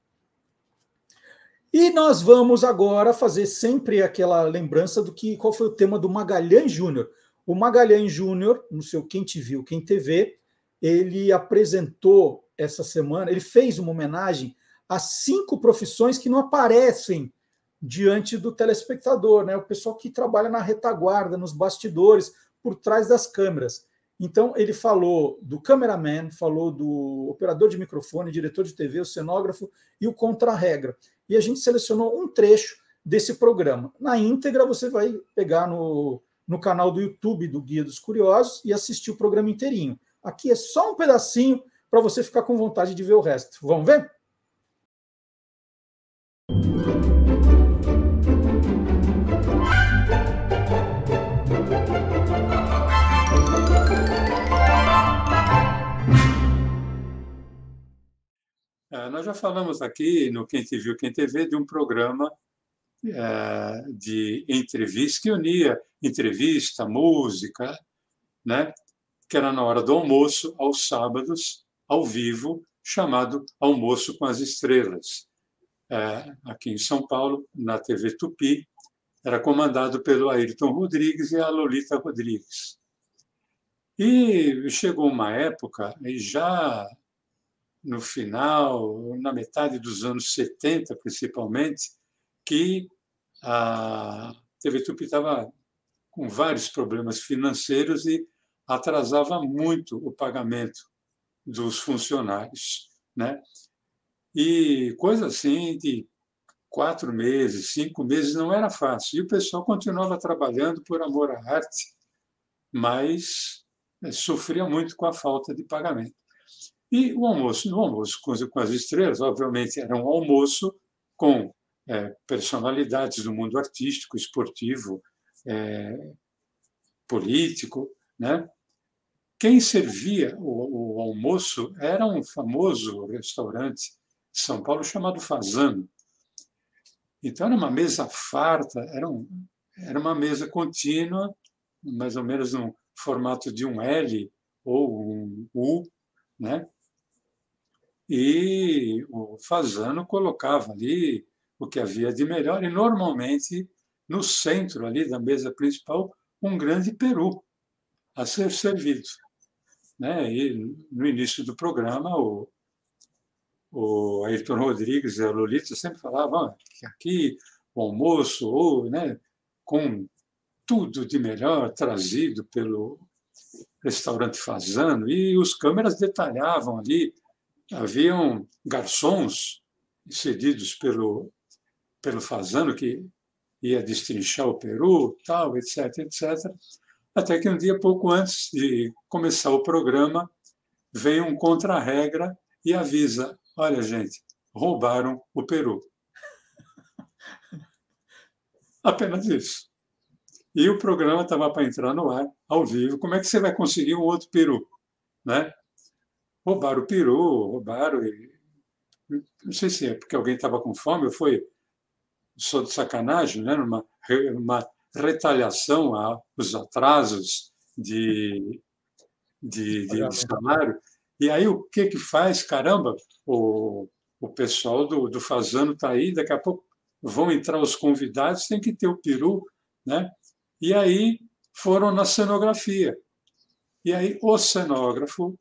E nós vamos agora fazer sempre aquela lembrança do que qual foi o tema do Magalhães Júnior. O Magalhães Júnior, no seu Quem Te Viu, Quem TV, ele apresentou essa semana, ele fez uma homenagem a cinco profissões que não aparecem diante do telespectador, né? O pessoal que trabalha na retaguarda, nos bastidores, por trás das câmeras. Então, ele falou do cameraman, falou do operador de microfone, diretor de TV, o cenógrafo e o contra-regra. E a gente selecionou um trecho desse programa. Na íntegra, você vai pegar no, no canal do YouTube do Guia dos Curiosos e assistir o programa inteirinho. Aqui é só um pedacinho para você ficar com vontade de ver o resto. Vamos ver? Nós já falamos aqui no Quem Te Viu, Quem TV de um programa é, de entrevista que unia entrevista, música, né? que era na hora do almoço, aos sábados, ao vivo, chamado Almoço com as Estrelas. É, aqui em São Paulo, na TV Tupi, era comandado pelo Ayrton Rodrigues e a Lolita Rodrigues. E chegou uma época, e já no final, na metade dos anos 70, principalmente, que a TV Tupi estava com vários problemas financeiros e atrasava muito o pagamento dos funcionários. Né? E coisa assim de quatro meses, cinco meses não era fácil. E o pessoal continuava trabalhando por amor à arte, mas né, sofria muito com a falta de pagamento. E o almoço, no almoço com as estrelas, obviamente, era um almoço com é, personalidades do mundo artístico, esportivo, é, político, né? quem servia o, o, almoço era um famoso restaurante de São Paulo chamado Fazano. Então era uma mesa farta, era, um, era uma mesa contínua, mais ou menos no formato de um L ou um U, né? E o Fazano colocava ali o que havia de melhor e normalmente no centro ali da mesa principal um grande peru a ser servido. Né? E no início do programa, o, o Ayrton Rodrigues e a Lolita sempre falavam que aqui o almoço, ou, né, com tudo de melhor trazido pelo restaurante Fazano, e os câmeras detalhavam ali, haviam garçons cedidos pelo, pelo Fazano, que ia destrinchar o Peru, tal, etc, etc. Até que um dia, pouco antes de começar o programa, vem um contra-regra e avisa: olha, gente, roubaram o Peru. Apenas isso. E o programa estava para entrar no ar, ao vivo. Como é que você vai conseguir um outro peru? Né? Roubaram o peru, roubaram. E... Não sei se é porque alguém estava com fome ou foi só de sacanagem, né? Numa, uma retaliação aos atrasos de, de, de, salário. E aí o que que faz? Caramba, o, o pessoal do, do Fazano está aí, daqui a pouco vão entrar os convidados, tem que ter o peru, né? E aí foram na cenografia. E aí o cenógrafo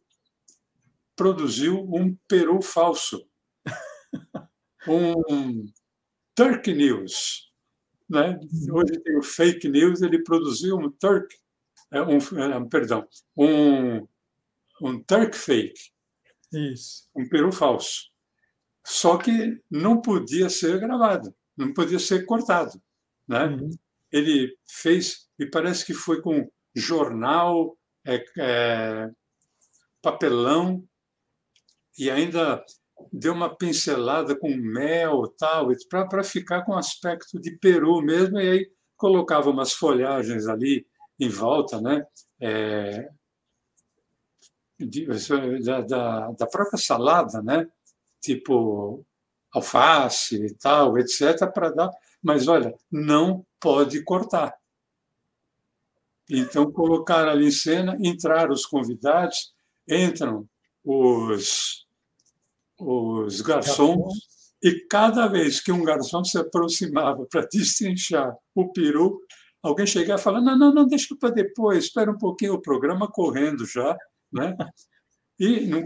produziu um peru falso. Um Turk News. Né? Hoje tem o fake news, ele produziu um Turk, é, um, é, perdão, um, um Turk fake. Isso. Um peru falso. Só que não podia ser gravado, não podia ser cortado. Né? Uhum. Ele fez, e parece que foi com jornal, é, é, papelão, e ainda deu uma pincelada com mel tal, para ficar com aspecto de peru mesmo, e aí colocava umas folhagens ali em volta, né? É, de, da, da, da, própria salada, né? Tipo alface e tal, etc., para dar. Mas olha, não pode cortar. Então, colocaram ali em cena, entraram os convidados, entram os os garçons, e cada vez que um garçom se aproximava para destrinchar o peru, alguém chegava e falava: não, não, não, deixa para depois, espera um pouquinho, o programa correndo já. Né? E não,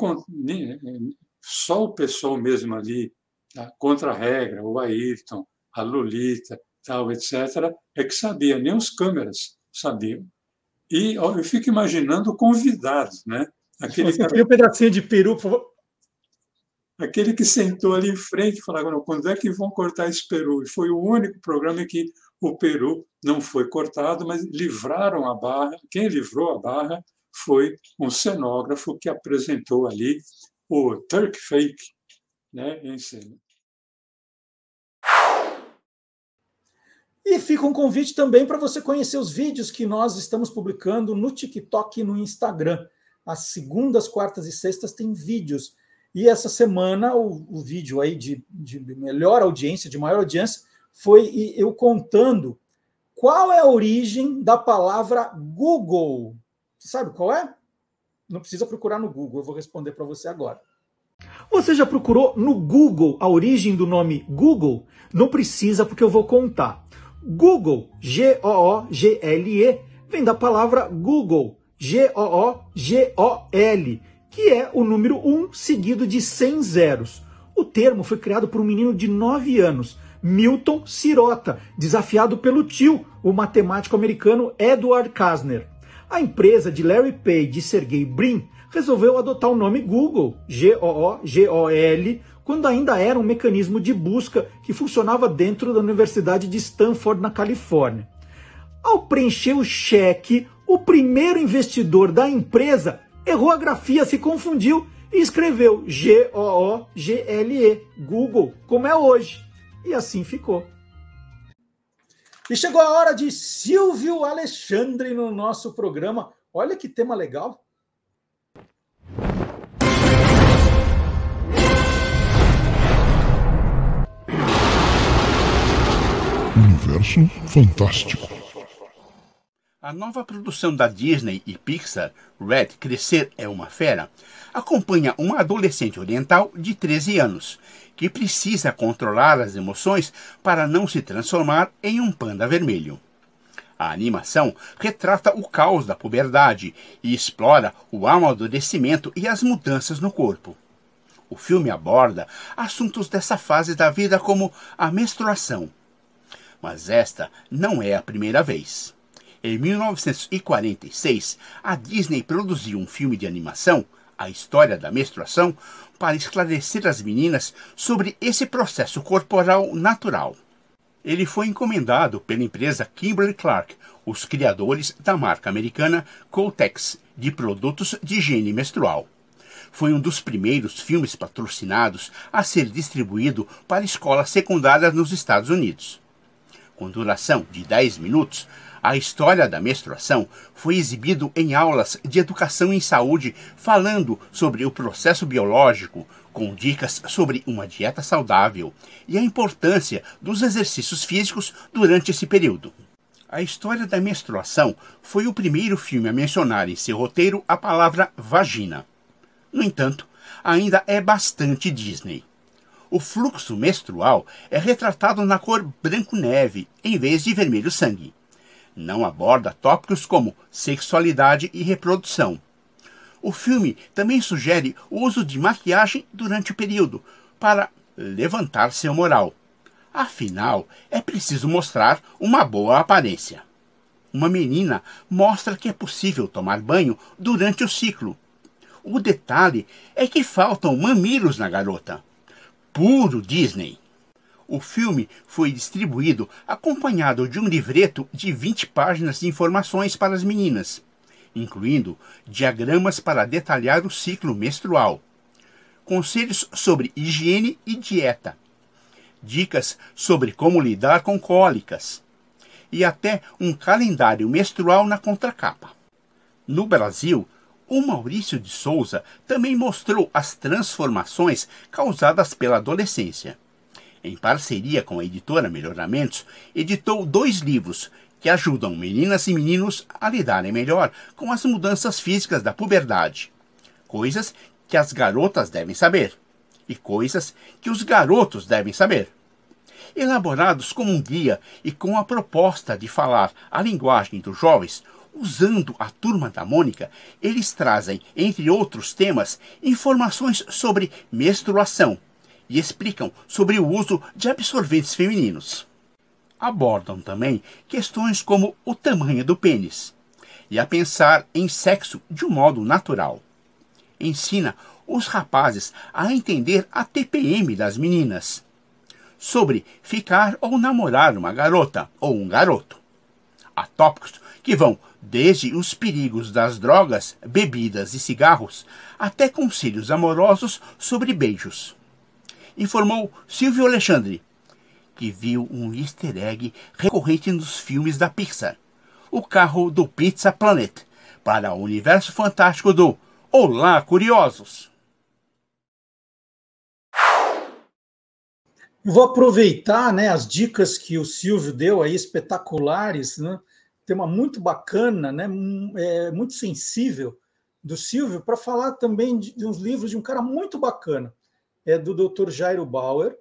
só o pessoal mesmo ali, tá? contra a regra, o Ayrton, a Lolita, tal, etc., é que sabia, nem os câmeras sabiam. E eu fico imaginando convidados, né? Aquele cara... um pedacinho de peru, por favor aquele que sentou ali em frente e falava, quando é que vão cortar esse peru? E foi o único programa em que o peru não foi cortado, mas livraram a barra. Quem livrou a barra foi um cenógrafo que apresentou ali o Turk Fake né, em cena. E fica um convite também para você conhecer os vídeos que nós estamos publicando no TikTok e no Instagram. Às segundas, quartas e sextas tem vídeos e essa semana o, o vídeo aí de, de, melhor audiência, de maior audiência, foi eu contando qual é a origem da palavra Google. Sabe qual é? Não precisa procurar no Google, eu vou responder para você agora. Você já procurou no Google a origem do nome Google? Não precisa, porque eu vou contar. Google, G-O-O-G-L-E, vem da palavra Google, G-O-O-G-O-L que é o número 1 seguido de 100 zeros. O termo foi criado por um menino de 9 anos, Milton Sirota, desafiado pelo tio, o matemático americano Edward Kasner. A empresa de Larry Page e Sergey Brin resolveu adotar o nome Google, G-O-O-G-O-L, quando ainda era um mecanismo de busca que funcionava dentro da Universidade de Stanford, na Califórnia. Ao preencher o cheque, o primeiro investidor da empresa errou a grafia, se confundiu e escreveu G-O-O-G-L-E, Google, como é hoje. E assim ficou. E chegou a hora de Silvio Alexandre no nosso programa. Olha que tema legal. Universo Fantástico. A nova produção da Disney e Pixar, Red Crescer é uma Fera, acompanha uma adolescente oriental de 13 anos que precisa controlar as emoções para não se transformar em um panda vermelho. A animação retrata o caos da puberdade e explora o amadurecimento e as mudanças no corpo. O filme aborda assuntos dessa fase da vida como a menstruação. Mas esta não é a primeira vez. Em 1946, a Disney produziu um filme de animação, A História da Menstruação, para esclarecer as meninas sobre esse processo corporal natural. Ele foi encomendado pela empresa Kimberly Clark, os criadores da marca americana Coltex, de produtos de higiene menstrual. Foi um dos primeiros filmes patrocinados a ser distribuído para escolas secundárias nos Estados Unidos. Com duração de 10 minutos, a história da menstruação foi exibido em aulas de educação em saúde, falando sobre o processo biológico, com dicas sobre uma dieta saudável e a importância dos exercícios físicos durante esse período. A história da menstruação foi o primeiro filme a mencionar em seu roteiro a palavra vagina. No entanto, ainda é bastante Disney. O fluxo menstrual é retratado na cor branco-neve em vez de vermelho-sangue não aborda tópicos como sexualidade e reprodução. O filme também sugere o uso de maquiagem durante o período para levantar seu moral. Afinal, é preciso mostrar uma boa aparência. Uma menina mostra que é possível tomar banho durante o ciclo. O detalhe é que faltam mamilos na garota. Puro Disney. O filme foi distribuído acompanhado de um livreto de 20 páginas de informações para as meninas, incluindo diagramas para detalhar o ciclo menstrual, conselhos sobre higiene e dieta, dicas sobre como lidar com cólicas e até um calendário menstrual na contracapa. No Brasil, o Maurício de Souza também mostrou as transformações causadas pela adolescência em parceria com a editora Melhoramentos, editou dois livros que ajudam meninas e meninos a lidarem melhor com as mudanças físicas da puberdade. Coisas que as garotas devem saber e coisas que os garotos devem saber. Elaborados como um guia e com a proposta de falar a linguagem dos jovens, usando a turma da Mônica, eles trazem, entre outros temas, informações sobre menstruação, e explicam sobre o uso de absorventes femininos. Abordam também questões como o tamanho do pênis e a pensar em sexo de um modo natural. Ensina os rapazes a entender a TPM das meninas, sobre ficar ou namorar uma garota ou um garoto. Há tópicos que vão desde os perigos das drogas, bebidas e cigarros até conselhos amorosos sobre beijos informou Silvio Alexandre, que viu um easter egg recorrente nos filmes da Pixar, o carro do Pizza Planet, para o universo fantástico do Olá, Curiosos! vou aproveitar né, as dicas que o Silvio deu aí, espetaculares, né? tema muito bacana, né, é, muito sensível do Silvio, para falar também de, de uns livros de um cara muito bacana é do Dr. Jairo Bauer,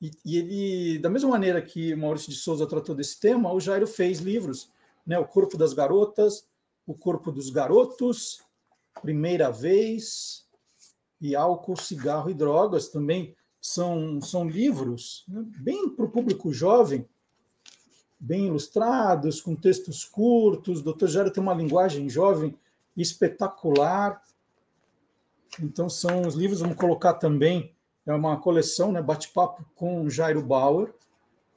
e, e, ele, da mesma maneira que Maurício de Souza tratou desse tema, o Jairo fez livros, né, O Corpo das Garotas, O Corpo dos Garotos, Primeira Vez, e Álcool, Cigarro e Drogas também são, são livros né, bem para o público jovem, bem ilustrados, com textos curtos. O Dr. Jairo tem uma linguagem jovem espetacular. Então, são os livros, vamos colocar também é uma coleção, né, bate-papo com Jairo Bauer,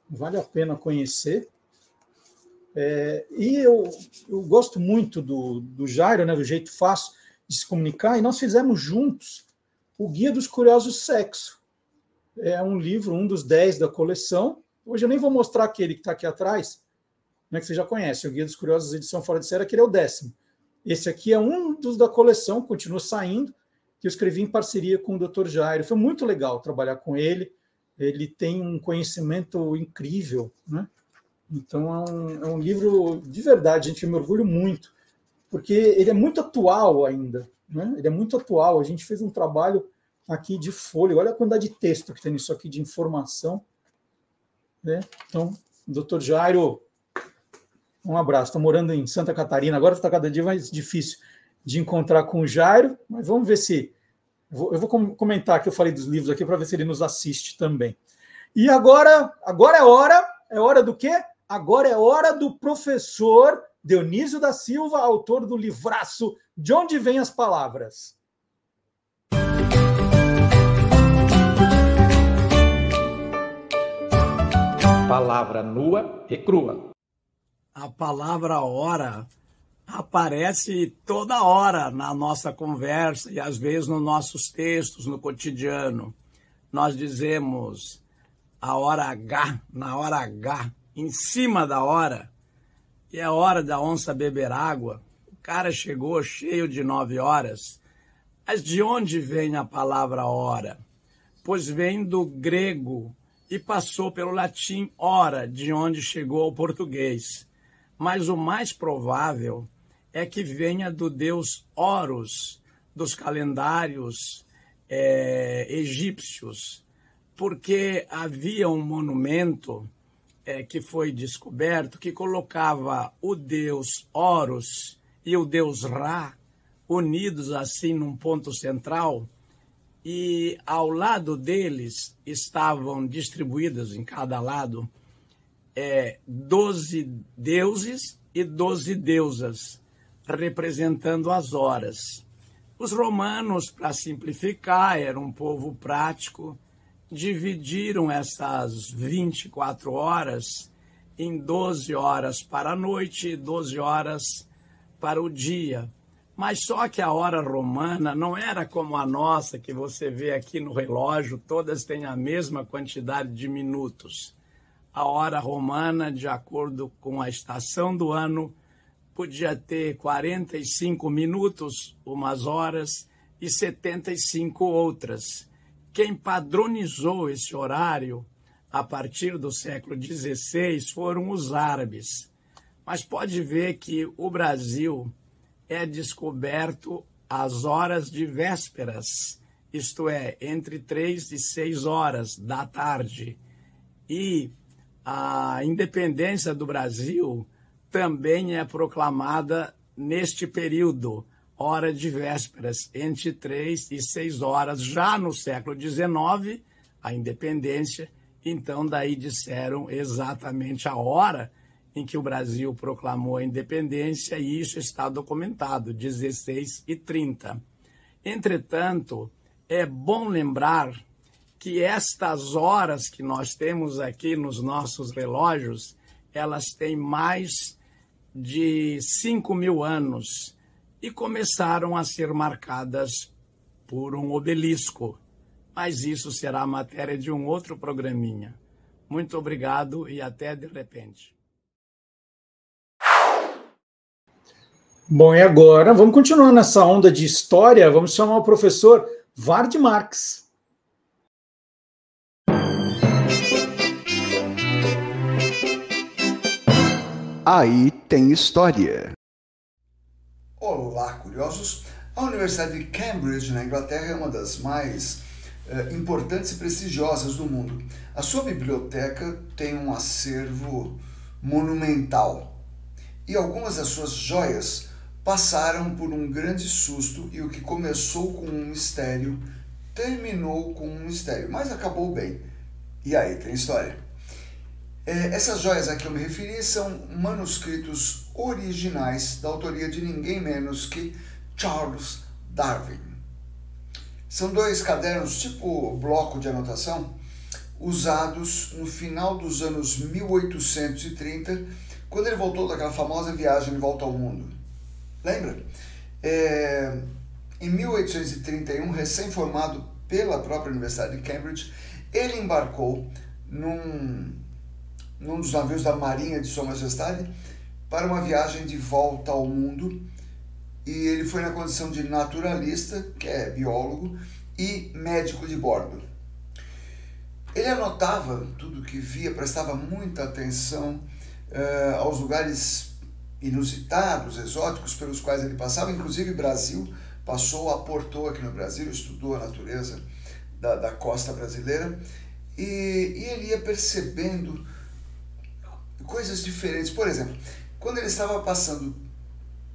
vale a pena conhecer. É, e eu, eu gosto muito do, do Jairo, né, do jeito fácil de se comunicar, e nós fizemos juntos o Guia dos Curiosos Sexo. É um livro, um dos dez da coleção. Hoje eu nem vou mostrar aquele que está aqui atrás, né, que você já conhece, o Guia dos Curiosos Edição Fora de Série, aquele é o décimo. Esse aqui é um dos da coleção, continua saindo, que eu escrevi em parceria com o Dr. Jairo. Foi muito legal trabalhar com ele. Ele tem um conhecimento incrível, né? Então é um, é um livro de verdade, gente, eu me orgulho muito, porque ele é muito atual ainda, né? Ele é muito atual. A gente fez um trabalho aqui de folha, olha a quantidade de texto que tem nisso aqui, de informação. Né? Então, doutor Jairo, um abraço. Estou morando em Santa Catarina, agora está cada dia mais difícil de encontrar com o Jairo, mas vamos ver se. Eu vou comentar que eu falei dos livros aqui para ver se ele nos assiste também. E agora, agora é hora, é hora do quê? Agora é hora do professor Dionísio da Silva, autor do livraço De Onde Vêm as Palavras. Palavra nua e crua. A palavra hora aparece toda hora na nossa conversa e às vezes nos nossos textos, no cotidiano. Nós dizemos a hora H, na hora H, em cima da hora, e é hora da onça beber água. O cara chegou cheio de nove horas. Mas de onde vem a palavra hora? Pois vem do grego e passou pelo latim hora, de onde chegou ao português. Mas o mais provável é que venha do deus Horus, dos calendários é, egípcios, porque havia um monumento é, que foi descoberto que colocava o deus Horus e o deus Ra unidos assim num ponto central e ao lado deles estavam distribuídos em cada lado é, doze deuses e doze deusas representando as horas. Os romanos, para simplificar, eram um povo prático, dividiram essas 24 horas em 12 horas para a noite e 12 horas para o dia. Mas só que a hora romana não era como a nossa, que você vê aqui no relógio, todas têm a mesma quantidade de minutos. A hora romana, de acordo com a estação do ano, podia ter 45 minutos, umas horas, e 75 outras. Quem padronizou esse horário a partir do século XVI foram os árabes. Mas pode ver que o Brasil é descoberto às horas de vésperas, isto é, entre três e seis horas da tarde. E a independência do Brasil também é proclamada neste período, hora de vésperas, entre três e seis horas, já no século XIX, a independência. Então, daí disseram exatamente a hora em que o Brasil proclamou a independência, e isso está documentado, 16 e 30. Entretanto, é bom lembrar que estas horas que nós temos aqui nos nossos relógios, elas têm mais de 5 mil anos e começaram a ser marcadas por um obelisco. Mas isso será matéria de um outro programinha. Muito obrigado e até de repente. Bom, e agora vamos continuar nessa onda de história. Vamos chamar o professor Vard Marx. Aí tem história. Olá, curiosos! A Universidade de Cambridge, na Inglaterra, é uma das mais eh, importantes e prestigiosas do mundo. A sua biblioteca tem um acervo monumental e algumas das suas joias passaram por um grande susto e o que começou com um mistério terminou com um mistério, mas acabou bem. E aí tem história. É, essas joias a que eu me referi são manuscritos originais da autoria de ninguém menos que Charles Darwin. São dois cadernos tipo bloco de anotação usados no final dos anos 1830, quando ele voltou daquela famosa viagem de volta ao mundo. Lembra? É, em 1831, recém-formado pela própria Universidade de Cambridge, ele embarcou num num dos navios da Marinha de Sua Majestade para uma viagem de volta ao mundo. E ele foi na condição de naturalista, que é biólogo, e médico de bordo. Ele anotava tudo que via, prestava muita atenção uh, aos lugares inusitados, exóticos pelos quais ele passava, inclusive Brasil, passou, aportou aqui no Brasil, estudou a natureza da, da costa brasileira. E, e ele ia percebendo coisas diferentes. Por exemplo, quando ele estava passando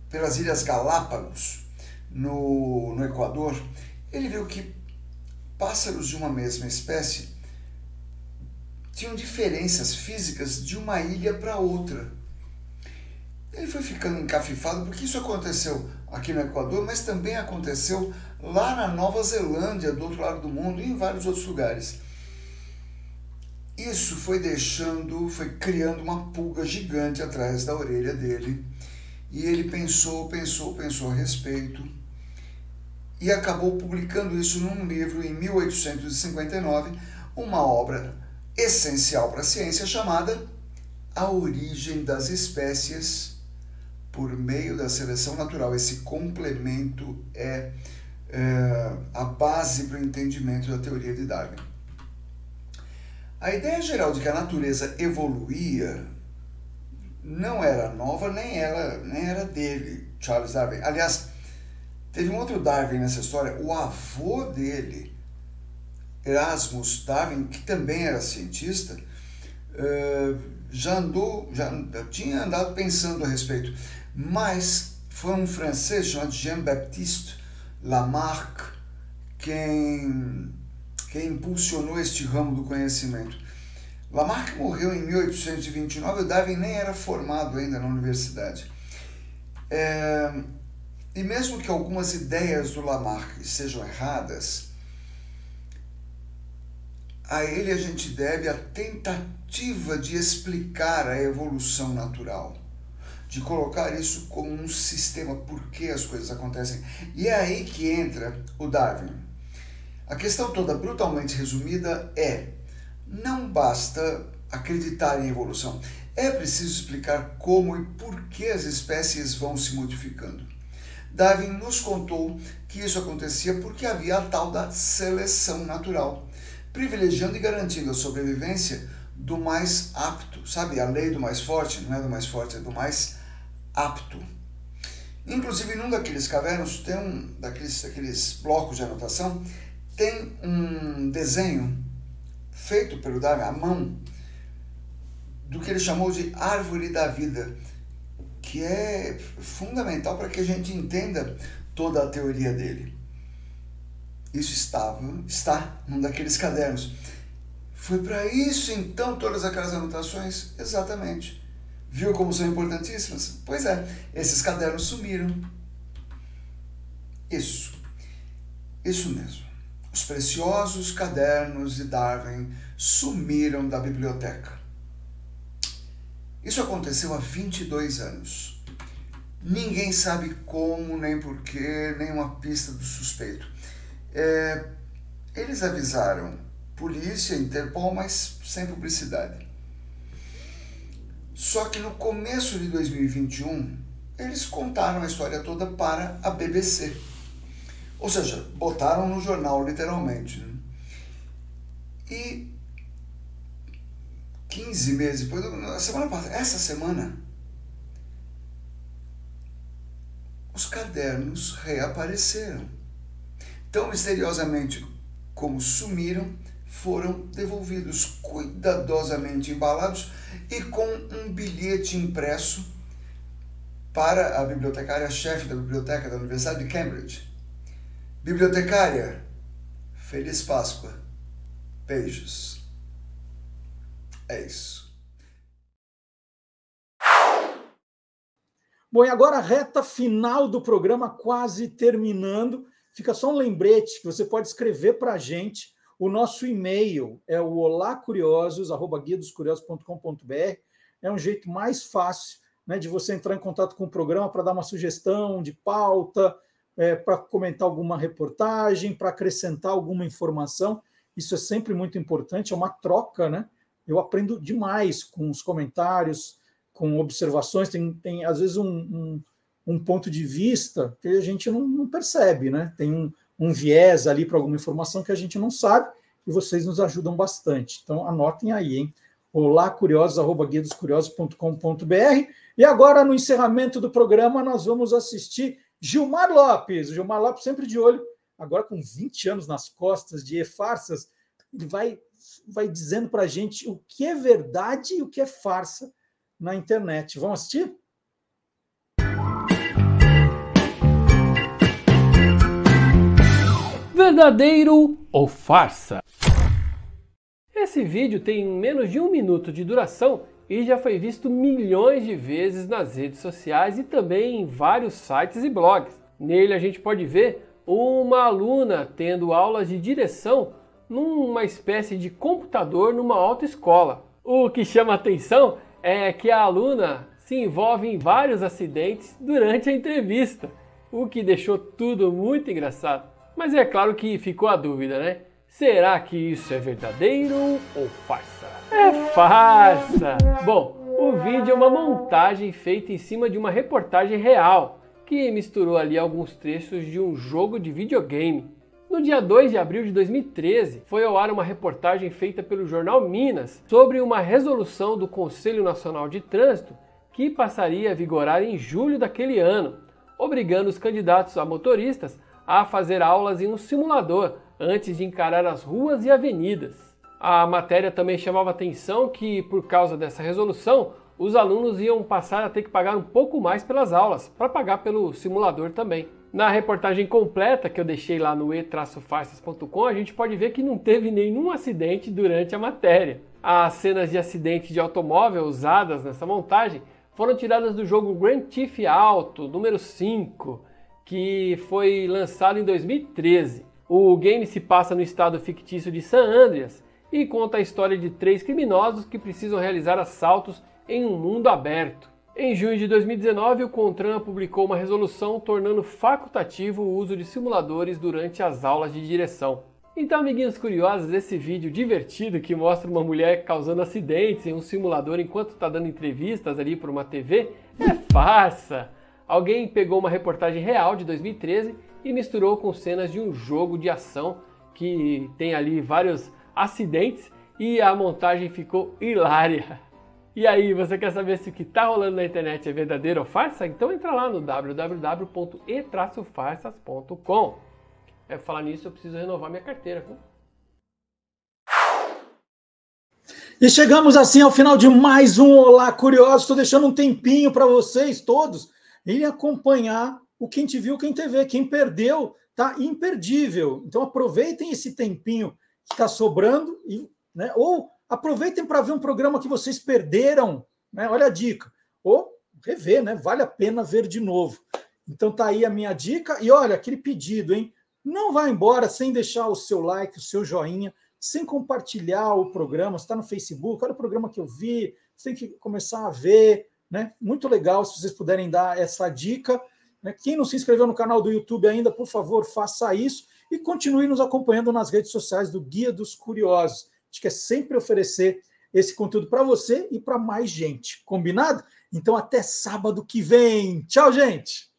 pelas Ilhas Galápagos, no, no Equador, ele viu que pássaros de uma mesma espécie tinham diferenças físicas de uma ilha para outra. Ele foi ficando encafifado porque isso aconteceu aqui no Equador, mas também aconteceu lá na Nova Zelândia, do outro lado do mundo, e em vários outros lugares. Isso foi deixando, foi criando uma pulga gigante atrás da orelha dele. E ele pensou, pensou, pensou a respeito e acabou publicando isso num livro em 1859, uma obra essencial para a ciência chamada A Origem das Espécies por meio da seleção natural. Esse complemento é, é a base para o entendimento da teoria de Darwin. A ideia geral de que a natureza evoluía não era nova, nem, ela, nem era dele, Charles Darwin. Aliás, teve um outro Darwin nessa história, o avô dele, Erasmus Darwin, que também era cientista, eh, já andou, já tinha andado pensando a respeito, mas foi um francês chamado Jean-Baptiste Lamarck quem quem impulsionou este ramo do conhecimento. Lamarck morreu em 1829, o Darwin nem era formado ainda na universidade. É, e mesmo que algumas ideias do Lamarck sejam erradas, a ele a gente deve a tentativa de explicar a evolução natural, de colocar isso como um sistema, por que as coisas acontecem. E é aí que entra o Darwin. A questão toda, brutalmente resumida, é: não basta acreditar em evolução, é preciso explicar como e por que as espécies vão se modificando. Darwin nos contou que isso acontecia porque havia a tal da seleção natural, privilegiando e garantindo a sobrevivência do mais apto, sabe? A lei do mais forte não é do mais forte, é do mais apto. Inclusive, num daqueles cavernos, tem um daqueles, daqueles blocos de anotação, tem um desenho feito pelo Darwin à mão do que ele chamou de árvore da vida, que é fundamental para que a gente entenda toda a teoria dele. Isso estava, está num daqueles cadernos. Foi para isso então todas aquelas anotações? Exatamente. Viu como são importantíssimas? Pois é, esses cadernos sumiram. Isso. Isso mesmo. Os preciosos cadernos de Darwin sumiram da biblioteca. Isso aconteceu há 22 anos. Ninguém sabe como, nem porquê, nem uma pista do suspeito. É, eles avisaram polícia, Interpol, mas sem publicidade. Só que no começo de 2021, eles contaram a história toda para a BBC. Ou seja, botaram no jornal, literalmente. Né? E 15 meses depois, na semana passada, essa semana, os cadernos reapareceram. Tão misteriosamente como sumiram, foram devolvidos cuidadosamente embalados e com um bilhete impresso para a bibliotecária-chefe da biblioteca da Universidade de Cambridge Bibliotecária, feliz Páscoa. Beijos. É isso. Bom, e agora a reta final do programa quase terminando. Fica só um lembrete que você pode escrever para a gente. O nosso e-mail é o olacuriosos@guiadoscuriosos.com.br. É um jeito mais fácil né, de você entrar em contato com o programa para dar uma sugestão de pauta, é, para comentar alguma reportagem, para acrescentar alguma informação. Isso é sempre muito importante, é uma troca, né? Eu aprendo demais com os comentários, com observações. Tem, tem às vezes, um, um, um ponto de vista que a gente não, não percebe, né? Tem um, um viés ali para alguma informação que a gente não sabe e vocês nos ajudam bastante. Então, anotem aí, hein? Olá, curiosos, arroba guiadoscuriosos.com.br. E agora, no encerramento do programa, nós vamos assistir Gilmar Lopes. O Gilmar Lopes sempre de olho, agora com 20 anos nas costas de e-farsas, ele vai, vai dizendo para a gente o que é verdade e o que é farsa na internet. Vamos assistir? Verdadeiro ou farsa? Esse vídeo tem menos de um minuto de duração e já foi visto milhões de vezes nas redes sociais e também em vários sites e blogs. Nele a gente pode ver uma aluna tendo aulas de direção numa espécie de computador numa autoescola. O que chama atenção é que a aluna se envolve em vários acidentes durante a entrevista, o que deixou tudo muito engraçado. Mas é claro que ficou a dúvida, né? Será que isso é verdadeiro ou farsa? É farsa! Bom, o vídeo é uma montagem feita em cima de uma reportagem real, que misturou ali alguns trechos de um jogo de videogame. No dia 2 de abril de 2013, foi ao ar uma reportagem feita pelo jornal Minas sobre uma resolução do Conselho Nacional de Trânsito que passaria a vigorar em julho daquele ano, obrigando os candidatos a motoristas a fazer aulas em um simulador antes de encarar as ruas e avenidas. A matéria também chamava atenção que, por causa dessa resolução, os alunos iam passar a ter que pagar um pouco mais pelas aulas, para pagar pelo simulador também. Na reportagem completa que eu deixei lá no e-farsas.com, a gente pode ver que não teve nenhum acidente durante a matéria. As cenas de acidente de automóvel usadas nessa montagem foram tiradas do jogo Grand Theft Auto número 5, que foi lançado em 2013. O game se passa no estado fictício de San Andreas e conta a história de três criminosos que precisam realizar assaltos em um mundo aberto. Em junho de 2019, o CONTRAN publicou uma resolução tornando facultativo o uso de simuladores durante as aulas de direção. Então, amiguinhos curiosos, esse vídeo divertido que mostra uma mulher causando acidentes em um simulador enquanto está dando entrevistas ali para uma TV é farsa. Alguém pegou uma reportagem real de 2013 e misturou com cenas de um jogo de ação que tem ali vários acidentes e a montagem ficou hilária. E aí, você quer saber se o que está rolando na internet é verdadeiro ou farsa? Então entra lá no www.e-farsas.com. É, falar nisso, eu preciso renovar minha carteira. Viu? E chegamos assim ao final de mais um Olá Curioso. Estou deixando um tempinho para vocês todos irem acompanhar o Quem Te Viu, Quem TV. Quem perdeu tá imperdível. Então aproveitem esse tempinho que está sobrando e, né, ou aproveitem para ver um programa que vocês perderam, né? Olha a dica. Ou rever, né? Vale a pena ver de novo. Então tá aí a minha dica e olha aquele pedido, hein? Não vá embora sem deixar o seu like, o seu joinha, sem compartilhar o programa. Está no Facebook, olha o programa que eu vi. Você tem que começar a ver, né? Muito legal se vocês puderem dar essa dica. Né? Quem não se inscreveu no canal do YouTube ainda, por favor, faça isso e continue nos acompanhando nas redes sociais do Guia dos Curiosos. A gente quer sempre oferecer esse conteúdo para você e para mais gente. Combinado? Então, até sábado que vem. Tchau, gente!